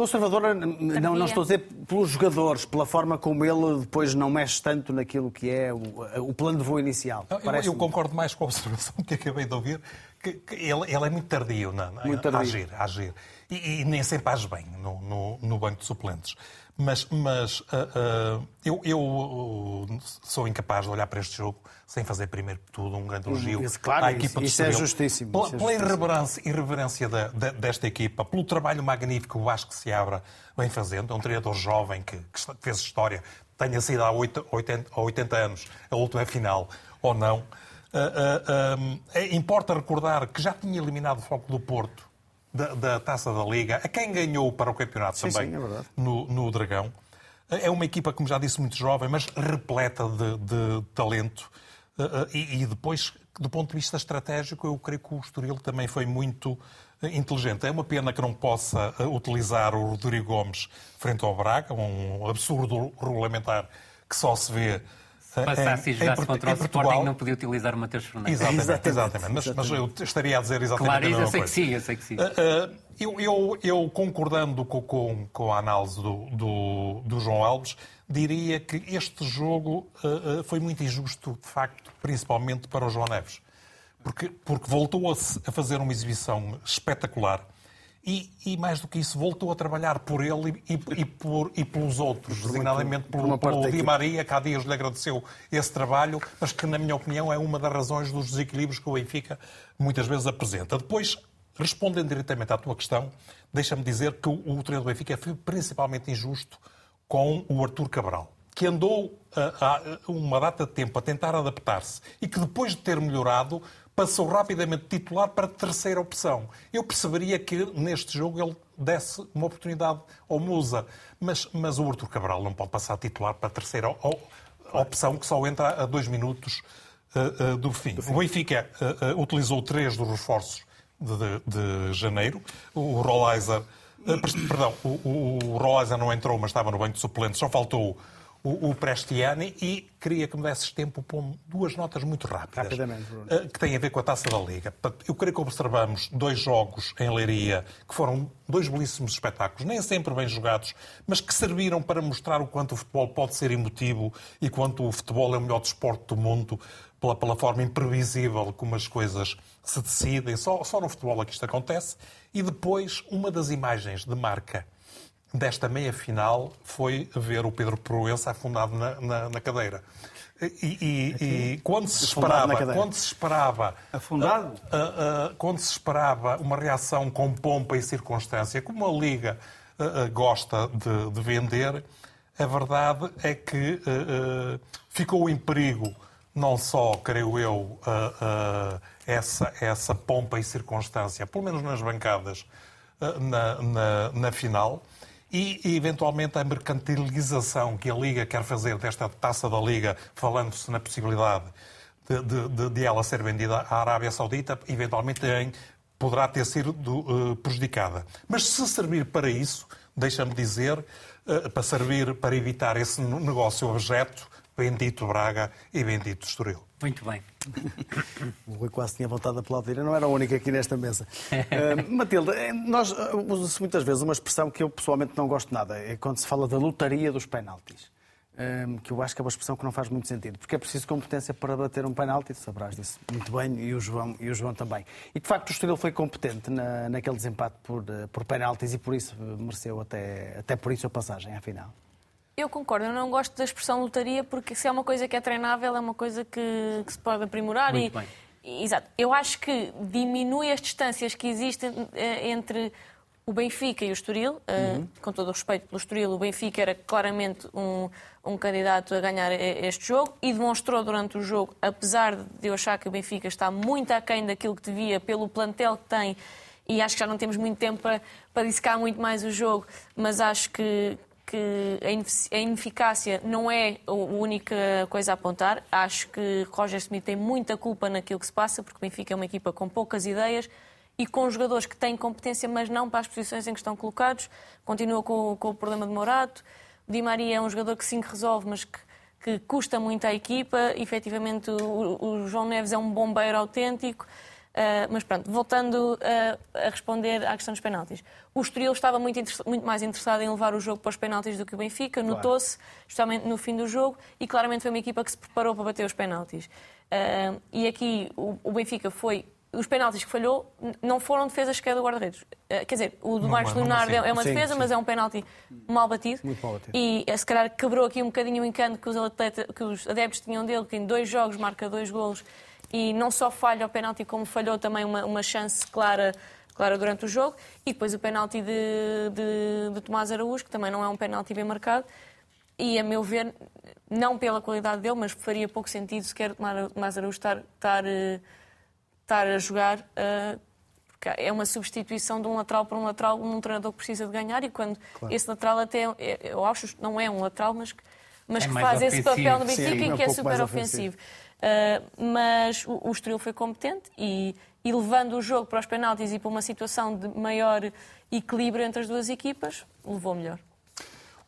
Conservadora, não, não estou a dizer pelos jogadores, pela forma como ele depois não mexe tanto naquilo que é o, o plano de voo inicial. Eu, eu, concordo mais com a observação que acabei de ouvir, que, que ele, ele, é muito tardio, não, muito tardio. a agir. A agir. E, e, nem sempre age bem no, no, no banco de suplentes. Mas, mas uh, uh, eu, eu uh, sou incapaz de olhar para este jogo sem fazer primeiro de tudo um grande elogio isso, claro, à equipa isso, isso é justíssimo. Pela, é pela irreverência, irreverência da, da, desta equipa, pelo trabalho magnífico que o Vasco Seabra vem fazendo, é um treinador jovem que, que fez história, tenha sido há 80, 80 anos a última final ou não. É, importa recordar que já tinha eliminado o Foco do Porto da, da, Taça da Liga, a quem ganhou para o campeonato sim, também sim, é no, no, Dragão. É uma equipa, como já disse, muito jovem, mas repleta de, de talento. Eh, eh, e, e, depois, do ponto de vista estratégico, eu creio que o Estoril também foi muito eh, inteligente. É uma pena que não possa utilizar o Rodrigo Gomes frente ao Braga, um absurdo regulamentar que só se vê se passasse e jogasse contra o Sporting, não podia utilizar o Matheus Fernandes. Exatamente, exatamente. exatamente. Mas, mas, eu estaria a dizer exatamente claro, a mesma eu sei coisa. que sim, eu sei que sim. Uh, uh, eu, eu, eu, concordando com, com, com a análise do, do, do, João Alves, diria que este jogo uh, foi muito injusto, de facto, principalmente para o João Neves. Porque, porque voltou a, a fazer uma exibição espetacular e, e, mais do que isso, voltou a trabalhar por ele e, e, por, e pelos outros, designadamente pelo, pelo Di Maria, que há dias lhe agradeceu esse trabalho, mas que, na minha opinião, é uma das razões dos desequilíbrios que o Benfica muitas vezes apresenta. Depois, respondendo diretamente à tua questão, deixa-me dizer que o, o treinador do Benfica foi principalmente injusto com o Artur Cabral que andou há uma data de tempo a tentar adaptar-se e que depois de ter melhorado passou rapidamente de titular para terceira opção. Eu perceberia que neste jogo ele desse uma oportunidade ao Musa, mas, mas o Artur Cabral não pode passar de titular para terceira opção, que só entra a dois minutos uh, uh, do, fim. do, fim. O Benfica uh, utilizou três dos reforços de, de, de janeiro. O Rollizer, perdão, o, o Rollizer não entrou, mas estava no banco de suplentes, só faltou o, o Prestiani e queria que me desses tempo para duas notas muito rápidas. Rapidamente, Bruno. Eh, que têm a ver com a Taça da Liga. Eu creio que observamos dois jogos em Leiria que foram dois belíssimos espetáculos, nem sempre bem jogados, mas que serviram para mostrar o quanto o futebol pode ser emotivo e quanto o futebol é o melhor desporto do mundo pela, pela forma imprevisível como as coisas se decidem. Só, só no futebol é que isto acontece. E depois, uma das imagens de marca desta meia final foi ver o Pedro Proença afundado na, na, na cadeira. E, e, e, quando se esperava, quando se esperava, afundado, uh, uh, quando se esperava uma reação com pompa e circunstância, como a liga uh, gosta de, de, vender, a verdade é que ficou em perigo não só, creio eu, essa essa pompa e circunstância, pelo menos nas bancadas na, na, na final e, eventualmente, a mercantilização que a Liga quer fazer desta taça da Liga, falando-se na possibilidade de, de, de, ela ser vendida à Arábia Saudita, eventualmente em, poderá ter sido uh, prejudicada. Mas se servir para isso, deixa-me dizer, uh, para servir para evitar esse negócio objeto, bendito Braga e bendito Estoril. Muito bem. O Rui quase tinha vontade de aplaudir. Eu não era o único aqui nesta mesa. Uh, Matilde, nós usa-se muitas vezes uma expressão que eu pessoalmente não gosto nada. É quando se fala da lotaria dos penaltis que eu acho que é uma expressão que não faz muito sentido, porque é preciso competência para bater um penalti, sabrás disso muito bem, e o João, e o João também. E de facto o Estoril foi competente na, naquele desempate por, eh, por penaltis e por isso mereceu até, até por isso a passagem à final. Eu concordo, eu não gosto da expressão lotaria porque se é uma coisa que é treinável, é uma coisa que, que se pode aprimorar muito e, bem. Exato. Eu acho que diminui as distâncias que existem eh, entre o Benfica e o Estoril, eh, uhum. uh, com todo o respeito pelo Estoril, o Benfica era claramente um, um candidato a ganhar este jogo e demonstrou durante o jogo, apesar de eu achar que o Benfica está muito aquém daquilo que devia, pelo plantel que tem, e acho que já não temos muito tempo para, para dissecar muito mais o jogo, mas acho que, que a ineficácia não é a única coisa a apontar. Acho que Roger Smith tem muita culpa naquilo que se passa, porque o Benfica é uma equipa com poucas ideias e com jogadores que têm competência, mas não para as posições em que estão colocados. Continua com, com o problema de Morato. Di Maria é um jogador que sim que resolve, mas que, que custa muito à equipa. Efetivamente, o, o, João Neves é um bombeiro autêntico. Uh, mas pronto, voltando uh, a responder à questão dos penaltis. O Estoril estava muito, muito, mais interessado em levar o jogo para os penaltis do que o Benfica, claro. notou-se, justamente no fim do jogo, e claramente foi uma equipa que se preparou para bater os penaltis. Uh, e aqui o, o Benfica foi os penaltis que falhou não foram defesas sequer do guarda-redes. Quer dizer, o do Marcos Leonardo assim. é uma defesa, sim, mas é um penalti mal batido. Muito mal batido. E eh, se calhar quebrou aqui um bocadinho o encanto que os, atleta, que os adeptos tinham dele, que em dois jogos marca dois golos e não só falha o penalti, como falhou também uma, uma chance clara, clara durante o jogo. E depois o penalti de, de, de Tomás Araújo, que também não é um penalti bem marcado. E, a meu ver, não pela qualidade dele, mas faria pouco sentido sequer Tomás Araújo estar, estar eh, estar a jogar. Uh, porque é uma substituição de um lateral para um lateral num treinador que precisa de ganhar e quando claro. esse lateral até, é, eu acho que não é um lateral, mas, mas é que faz ofensivo. esse papel no Benfica Sim, e que é, um é super ofensivo. Uh, mas o, o Estoril foi competente e, e levando o jogo para os penaltis e para uma situação de maior equilíbrio entre as duas equipas, levou melhor.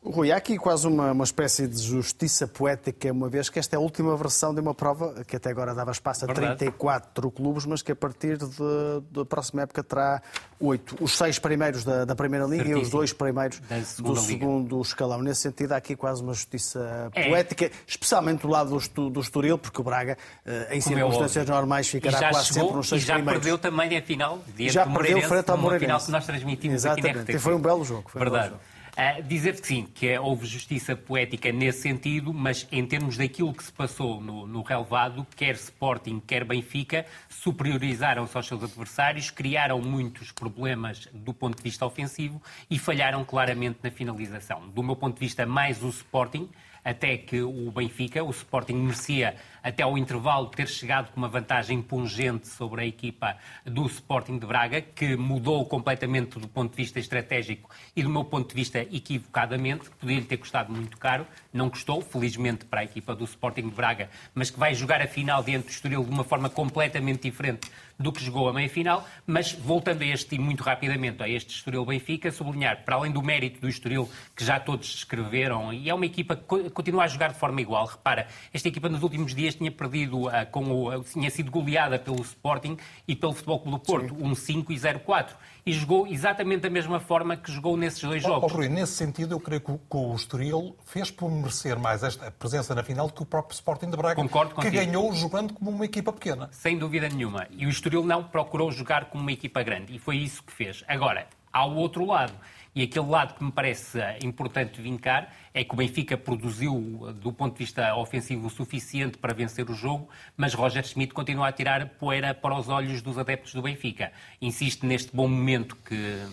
Rui, há aqui quase uma, uma espécie de justiça poética, uma vez que esta é a última versão de uma prova que até agora dava espaço a Verdade. 34 clubes, mas que a partir da próxima época terá oito. Os seis primeiros da, da Primeira Liga Certíssimo. e os dois primeiros do segundo Liga. escalão. Nesse sentido, há aqui quase uma justiça é. poética, especialmente do lado do, do Estoril, porque o Braga, eh, em Como é circunstâncias normais, ficará quase chegou, sempre nos seis e já primeiros. perdeu também a final. Já perdeu frente ao Moreirense. final que nós transmitimos Exatamente. aqui na RTP. Foi um belo jogo. Verdade. Um belo jogo. Uh, dizer que sim, que houve justiça poética nesse sentido, mas em termos daquilo que se passou no, no relevado, quer Sporting, quer Benfica, superiorizaram-se aos seus adversários, criaram muitos problemas do ponto de vista ofensivo e falharam claramente na finalização. Do meu ponto de vista, mais o Sporting, até que o Benfica, o Sporting merecia até ao intervalo ter chegado com uma vantagem pungente sobre a equipa do Sporting de Braga, que mudou completamente do ponto de vista estratégico e do meu ponto de vista equivocadamente, podia-lhe ter custado muito caro, não custou, felizmente para a equipa do Sporting de Braga, mas que vai jogar a final diante do Estoril de uma forma completamente diferente do que jogou a meia-final, mas voltando a este, e muito rapidamente, a este Estoril-Benfica, sublinhar, para além do mérito do Estoril, que já todos descreveram, e é uma equipa que continua a jogar de forma igual, repara, esta equipa nos últimos dias tinha perdido, uh, com o, uh, tinha sido goleada pelo Sporting e pelo Futebol Clube do Porto, 1-5 um e 0-4 e jogou exatamente da mesma forma que jogou nesses dois jogos. Oh, oh, Rui, nesse sentido, eu creio que o, que o Estoril fez por merecer mais esta presença na final do que o próprio Sporting de Braga, Concordo que ganhou jogando como uma equipa pequena. Sem dúvida nenhuma. E o Estoril não procurou jogar como uma equipa grande. E foi isso que fez. Agora, há o outro lado. E aquele lado que me parece importante vincar é que o Benfica produziu, do ponto de vista ofensivo, o suficiente para vencer o jogo, mas Roger Schmidt continua a tirar poeira para os olhos dos adeptos do Benfica. Insiste neste bom momento que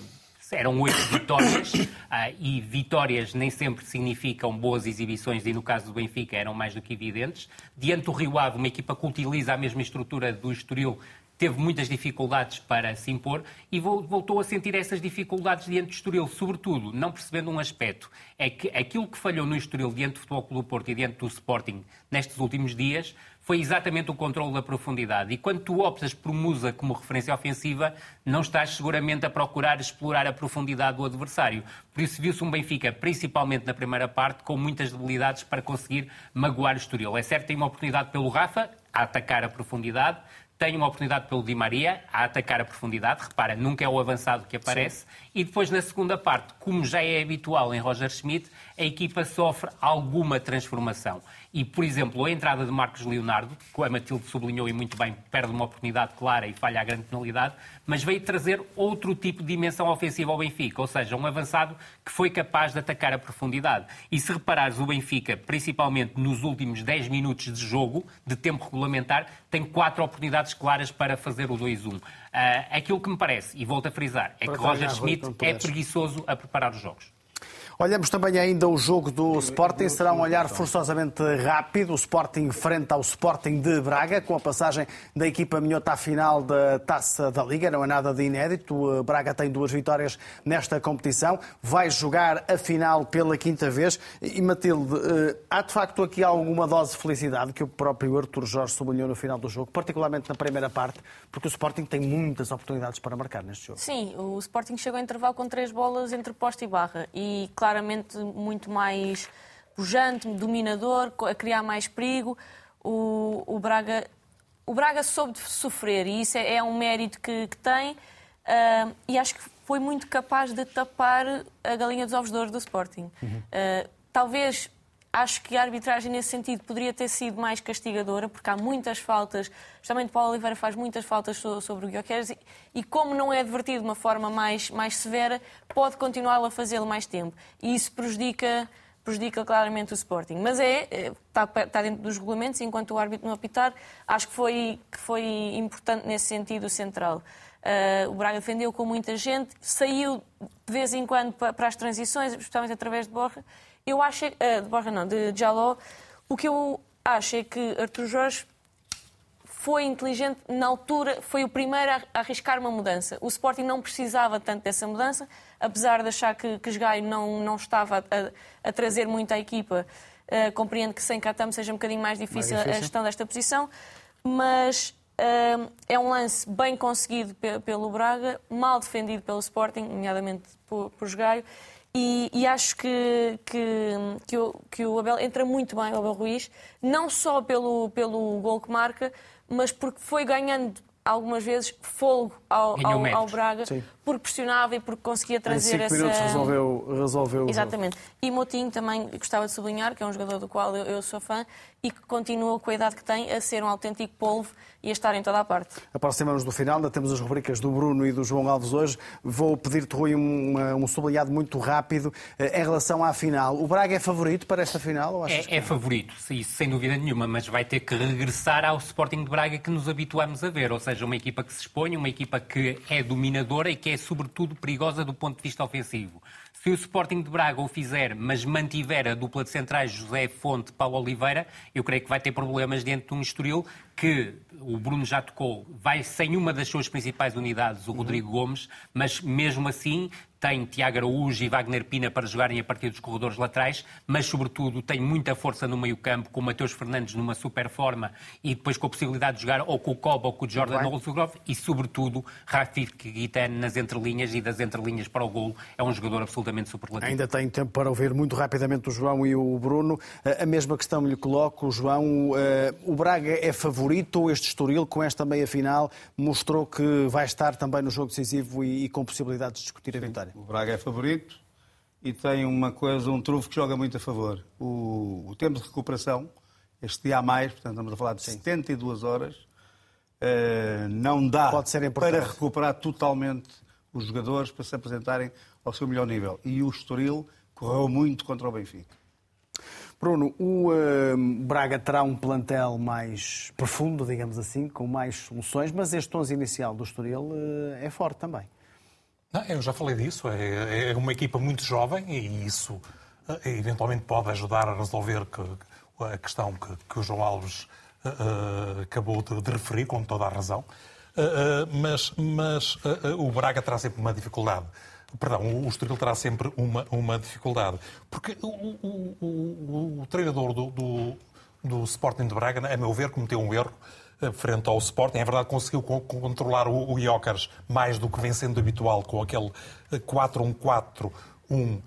eram oito vitórias ah, e vitórias nem sempre significam boas exibições e no caso do Benfica eram mais do que evidentes. Diante do Rio Ave, uma equipa que utiliza a mesma estrutura do Estoril teve muitas dificuldades para se impor e voltou a sentir essas dificuldades diante do Estoril, sobretudo não percebendo um aspecto, é que aquilo que falhou no Estoril diante do Futebol Clube do Porto e diante do Sporting nestes últimos dias foi exatamente o controle da profundidade. E quando tu optas por Musa como referência ofensiva, não estás seguramente a procurar explorar a profundidade do adversário. Por isso viu-se um Benfica, principalmente na primeira parte, com muitas debilidades para conseguir magoar o Estoril. É certo tem uma oportunidade pelo Rafa a atacar a profundidade, tem uma oportunidade pelo Di Maria a atacar a profundidade. Repara, nunca é o avançado que aparece. Sim. E depois, na segunda parte, como já é habitual em Roger Schmidt, a equipa sofre alguma transformação. E, por exemplo, a entrada de Marcos Leonardo, que a Matilde sublinhou e muito bem, perde uma oportunidade clara e falha a grande penalidade, mas veio trazer outro tipo de dimensão ofensiva ao Benfica, ou seja, um avançado que foi capaz de atacar a profundidade. E se reparares, o Benfica, principalmente nos últimos 10 minutos de jogo, de tempo regulamentar, tem quatro oportunidades claras para fazer o 2-1. Ah, aquilo que me parece, e volto a frisar, é para que Roger Schmidt é preguiçoso a preparar os jogos. Olhamos também ainda o jogo do Sporting. Será um olhar forçosamente rápido. O Sporting frente ao Sporting de Braga, com a passagem da equipa minhota à final da Taça da Liga. Não é nada de inédito. O Braga tem duas vitórias nesta competição. Vai jogar a final pela quinta vez. E Matilde, eh, há de facto aqui alguma dose de felicidade que o próprio Artur Jorge sublinhou no final do jogo, particularmente na primeira parte, porque o Sporting tem muitas oportunidades para marcar neste jogo. Sim, o Sporting chegou a intervalo com três bolas entre poste e barra. E, claro, claramente muito mais pujante, dominador, a criar mais perigo. O, o, Braga, o Braga soube sofrer e isso é, é um mérito que, que tem. Uh, e acho que foi muito capaz de tapar a galinha dos ovos de ouro do Sporting. Uhum. Uh, talvez Acho que a arbitragem, nesse sentido, poderia ter sido mais castigadora, porque há muitas faltas, justamente Paulo Oliveira faz muitas faltas sobre o Guioqueres, e como não é advertido de uma forma mais, mais severa, pode continuar a fazê-lo mais tempo. E isso prejudica, prejudica claramente o Sporting. Mas é, está, é, está dentro dos regulamentos, enquanto o árbitro não apitar, acho que foi, que foi importante nesse sentido central. Uh, o Braga defendeu com muita gente, saiu de vez em quando para, para as transições, especialmente através de Borra, eu acho, uh, de Borja não, de Jaló, o que eu acho é que Artur Jorge foi inteligente na altura, foi o primeiro a arriscar uma mudança. O Sporting não precisava tanto dessa mudança, apesar de achar que, que não, não estava a, a, trazer muito à equipa. Uh, compreendo que sem Catam seja um bocadinho mais difícil, mais difícil. a gestão desta posição, mas uh, é um lance bem conseguido pelo Braga, mal defendido pelo Sporting, nomeadamente por, por e, e, acho que, que, que, o, que o Abel entra muito bem, o Abel Ruiz, não só pelo, pelo gol que marca, mas porque foi ganhando algumas vezes fogo ao, ao, ao Braga, Sim. porque pressionava e porque conseguia trazer em cinco essa. resolveu, resolveu Exatamente. E Motinho também gostava de sublinhar, que é um jogador do qual eu, eu sou fã e que continua com a idade que tem a ser um autêntico polvo e a estar em toda a parte. Aproximamos do final, ainda temos as rubricas do Bruno e do João Alves hoje. Vou pedir-te, Rui, um, um sublinhado muito rápido eh, em relação à final. O Braga é favorito para esta final? é, é favorito, isso sem dúvida nenhuma, mas vai ter que regressar ao Sporting de Braga que nos habituamos a ver, ou seja, uma equipa que se expõe, uma equipa que é dominadora e que é, sobretudo, perigosa do ponto de vista ofensivo. Se o Sporting de Braga o fizer, mas mantiver a dupla de centrais José Fonte Paulo Oliveira, eu creio que vai ter problemas dentro de um Estoril que o Bruno já tocou, vai sem uma das suas principais unidades, o Rodrigo Gomes, mas mesmo assim tem Tiago Araújo e Wagner Pina para jogarem a partir dos corredores laterais, mas sobretudo tem muita força no meio-campo, com o Mateus Fernandes numa super forma e depois com a possibilidade de jogar ou com o Cobb ou com o Jordan Olsogrov e sobretudo Rafik Guitane nas entrelinhas e das entrelinhas para o golo é um jogador absolutamente superlativo. Ainda tem tempo para ouvir muito rapidamente o João e o Bruno. A mesma questão lhe coloco, João. Eh, o Braga é favorito ou este Estoril com esta meia-final mostrou que vai estar também no jogo decisivo e com possibilidades de discutir a vitória? O Braga é favorito e tem uma coisa, um trunfo que joga muito a favor. O, o tempo de recuperação, este dia a mais, portanto estamos a falar de Sim. 72 horas, uh, não dá para recuperar totalmente os jogadores para se apresentarem ao seu melhor nível. E o Estoril correu muito contra o Benfica. Bruno, o uh, Braga terá um plantel mais profundo, digamos assim, com mais soluções, mas este 11 inicial do Estoril uh, é forte também. Não, eu já falei disso. É, é, uma equipa muito jovem e isso é, eventualmente pode ajudar a resolver que, a questão que, que, o João Alves uh, acabou de, de, referir, com toda a razão. Uh, mas, mas o Braga terá sempre uma dificuldade. Perdão, o Estoril terá sempre uma, uma dificuldade. Porque o, o, o, o treinador do, do, do Sporting de Braga, a meu ver, cometeu um erro eh, frente ao Sporting. É verdade, conseguiu controlar o, o Iocas mais do que vem sendo habitual com aquele 4-1-4-1 eh,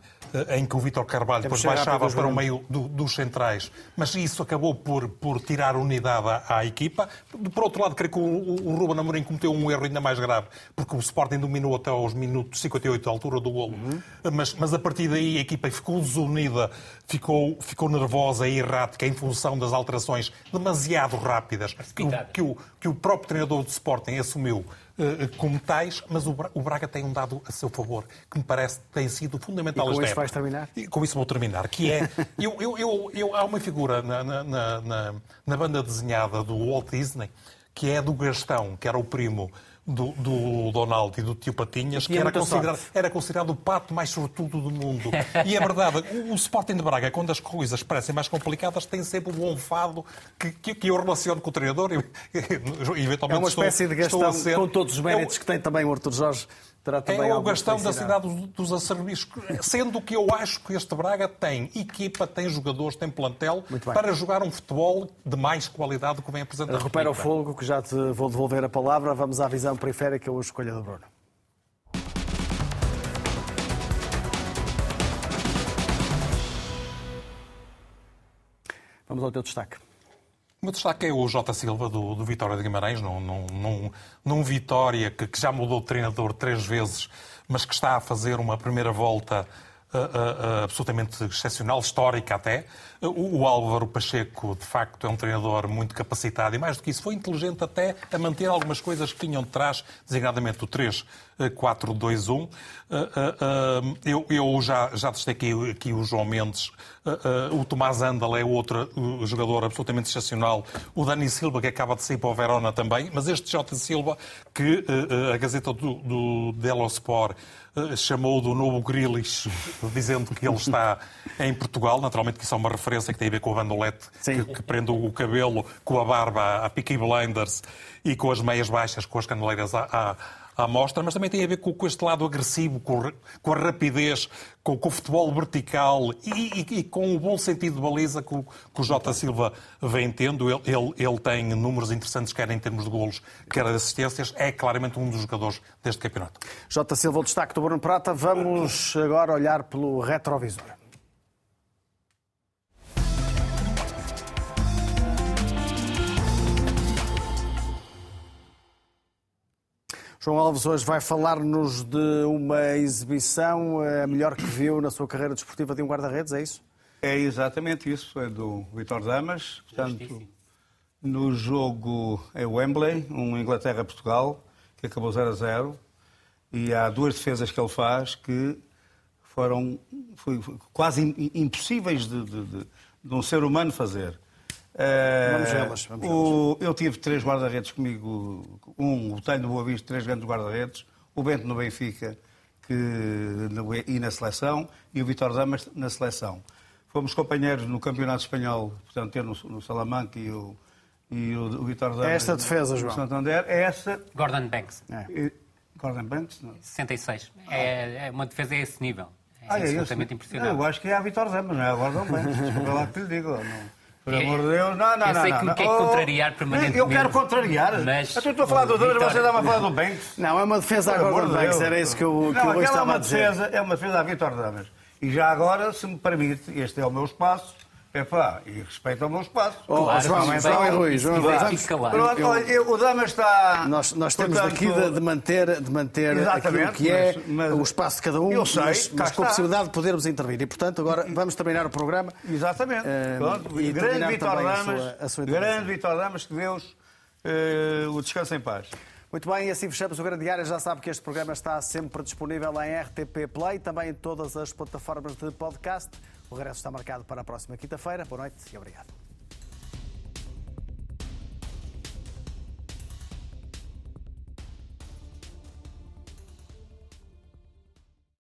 em que o Vítor Carvalho depois baixava para o meio do, dos centrais, mas isso acabou por, por tirar unidade à, à equipa. Por outro lado, creio que o, o Ruben Amorim cometeu um erro ainda mais grave, porque o Sporting dominou até aos minutos 58 da altura do golo, uhum. mas, mas a partir daí a equipa ficou desunida, ficou, ficou nervosa e errática em função das alterações demasiado rápidas que o, que o, que o próprio treinador do Sporting assumiu eh, como tais, mas o Braga tem um dado a seu favor que me parece que tem sido fundamental. E com isso vais terminar? E com isso vou terminar, que é, eu, eu, eu, eu há uma figura na, na, na, na banda desenhada do Walt Disney que é do Gastão, que era o primo do, do Donald e do tio Patinhas, que era considerado, era considerado o pato mais sortudo do mundo. E é verdade, o, o Sporting de Braga, quando as coisas parecem mais complicadas, tem sempre um fado que, que, que eu relaciono com o treinador. E, eventualmente é uma espécie estou, de gestão ser... com todos os méritos eu... que tem também o Artur Jorge é o Gastão da cidade dos, dos Sendo que eu acho que este Braga tem equipa, tem jogadores, tem plantel para jogar um futebol de mais qualidade do que vem apresentando. Recupera o fogo, que já te vou devolver a palavra. Vamos à visão periférica, a escolha do Bruno. Vamos ao teu destaque. O meu destaque é o Jota Silva, do, do Vitória de Guimarães, num, num, num, Vitória que, que, já mudou de treinador três vezes, mas que está a fazer uma primeira volta uh, absolutamente excepcional, histórica até. O, o, Álvaro Pacheco, de facto, é um treinador muito capacitado e, mais do que isso, foi inteligente até a manter algumas coisas que tinham de trás, designadamente o 3-4-2-1. Eu, eu já, já destaquei aqui o João Mendes, o Tomás Andal é outro jogador absolutamente excepcional, o Dani Silva, que acaba de sair para o Verona também, mas este Jota Silva, que a Gazeta do, do Delosport eh, chamou do novo Grilis, dizendo que ele está em Portugal. Naturalmente que isso é uma referência que tem a ver com a bandolete que, que, prende o cabelo com a barba a Peaky Blinders e com as meias baixas, com as caneleiras à, à à mostra, mas também tem a ver com, com este lado agressivo, com, com a rapidez, com, com, o futebol vertical e, e, e, com o bom sentido de baliza que o, que o Jota Silva vem tendo. Ele, ele, ele, tem números interessantes, quer em termos de golos, quer de assistências. É claramente um dos jogadores deste campeonato. Jota Silva, o destaque do Bruno Prata. Vamos agora olhar pelo retrovisor. João Alves hoje vai falar-nos de uma exibição, a melhor que viu na sua carreira desportiva de um guarda-redes, é isso? É exatamente isso, é do Vitor Damas. Portanto, no jogo é Wembley, um Inglaterra-Portugal, que acabou 0 a 0. E há duas defesas que ele faz que foram foi, quase impossíveis de, de, de, de um ser humano fazer. Vamos elas. Vamos o, eu tive três guarda-redes comigo. Um, o Tenho do Boa Vista, três grandes guarda-redes. O Bento no Benfica que, no, e na seleção. E o Vitor Damas na seleção. Fomos companheiros no Campeonato Espanhol, portanto, eu no, no Salamanca e o, e o, o Vitor Damas. É esta defesa, João. Santander. É essa. Gordon Banks. É. Gordon Banks? Não. 66. É, é uma defesa a esse nível. É ah, é absolutamente impressionante. Eu acho que é a Vitor Damas, não é a Gordon Banks. Desculpa lá que lhe digo. Não. Por amor de Deus, não, não, eu não. sei que não, quer contrariar permanentemente. Eu quero contrariar. Mas eu estou a falar do Douglas e você está a falar do Banks. Não, é uma defesa agora do Banks, era isso que eu, que não, eu estava é a dizer. Defesa, é uma defesa à Vitor Damas. E já agora, se me permite, este é o meu espaço, é pá, e respeita o meu espaço. Oh, claro, João, João e Rui, João vamos, Pronto, olha, o Dama está... Nós, nós temos portanto, aqui de, de, manter, de manter aquilo que é mas, mas, o espaço de cada um, eu sei, mas, mas com a possibilidade de podermos intervir. E, portanto, agora vamos terminar o programa. Exatamente. Uh, Pronto, e grande Vitor Damas, a sua, a sua grande Vitor Damas, que Deus uh, o descanse em paz. Muito bem, e assim fechamos o Grande Diário. Já sabe que este programa está sempre disponível em RTP Play, também em todas as plataformas de podcast. O regresso está marcado para a próxima quinta-feira. Boa noite e obrigado.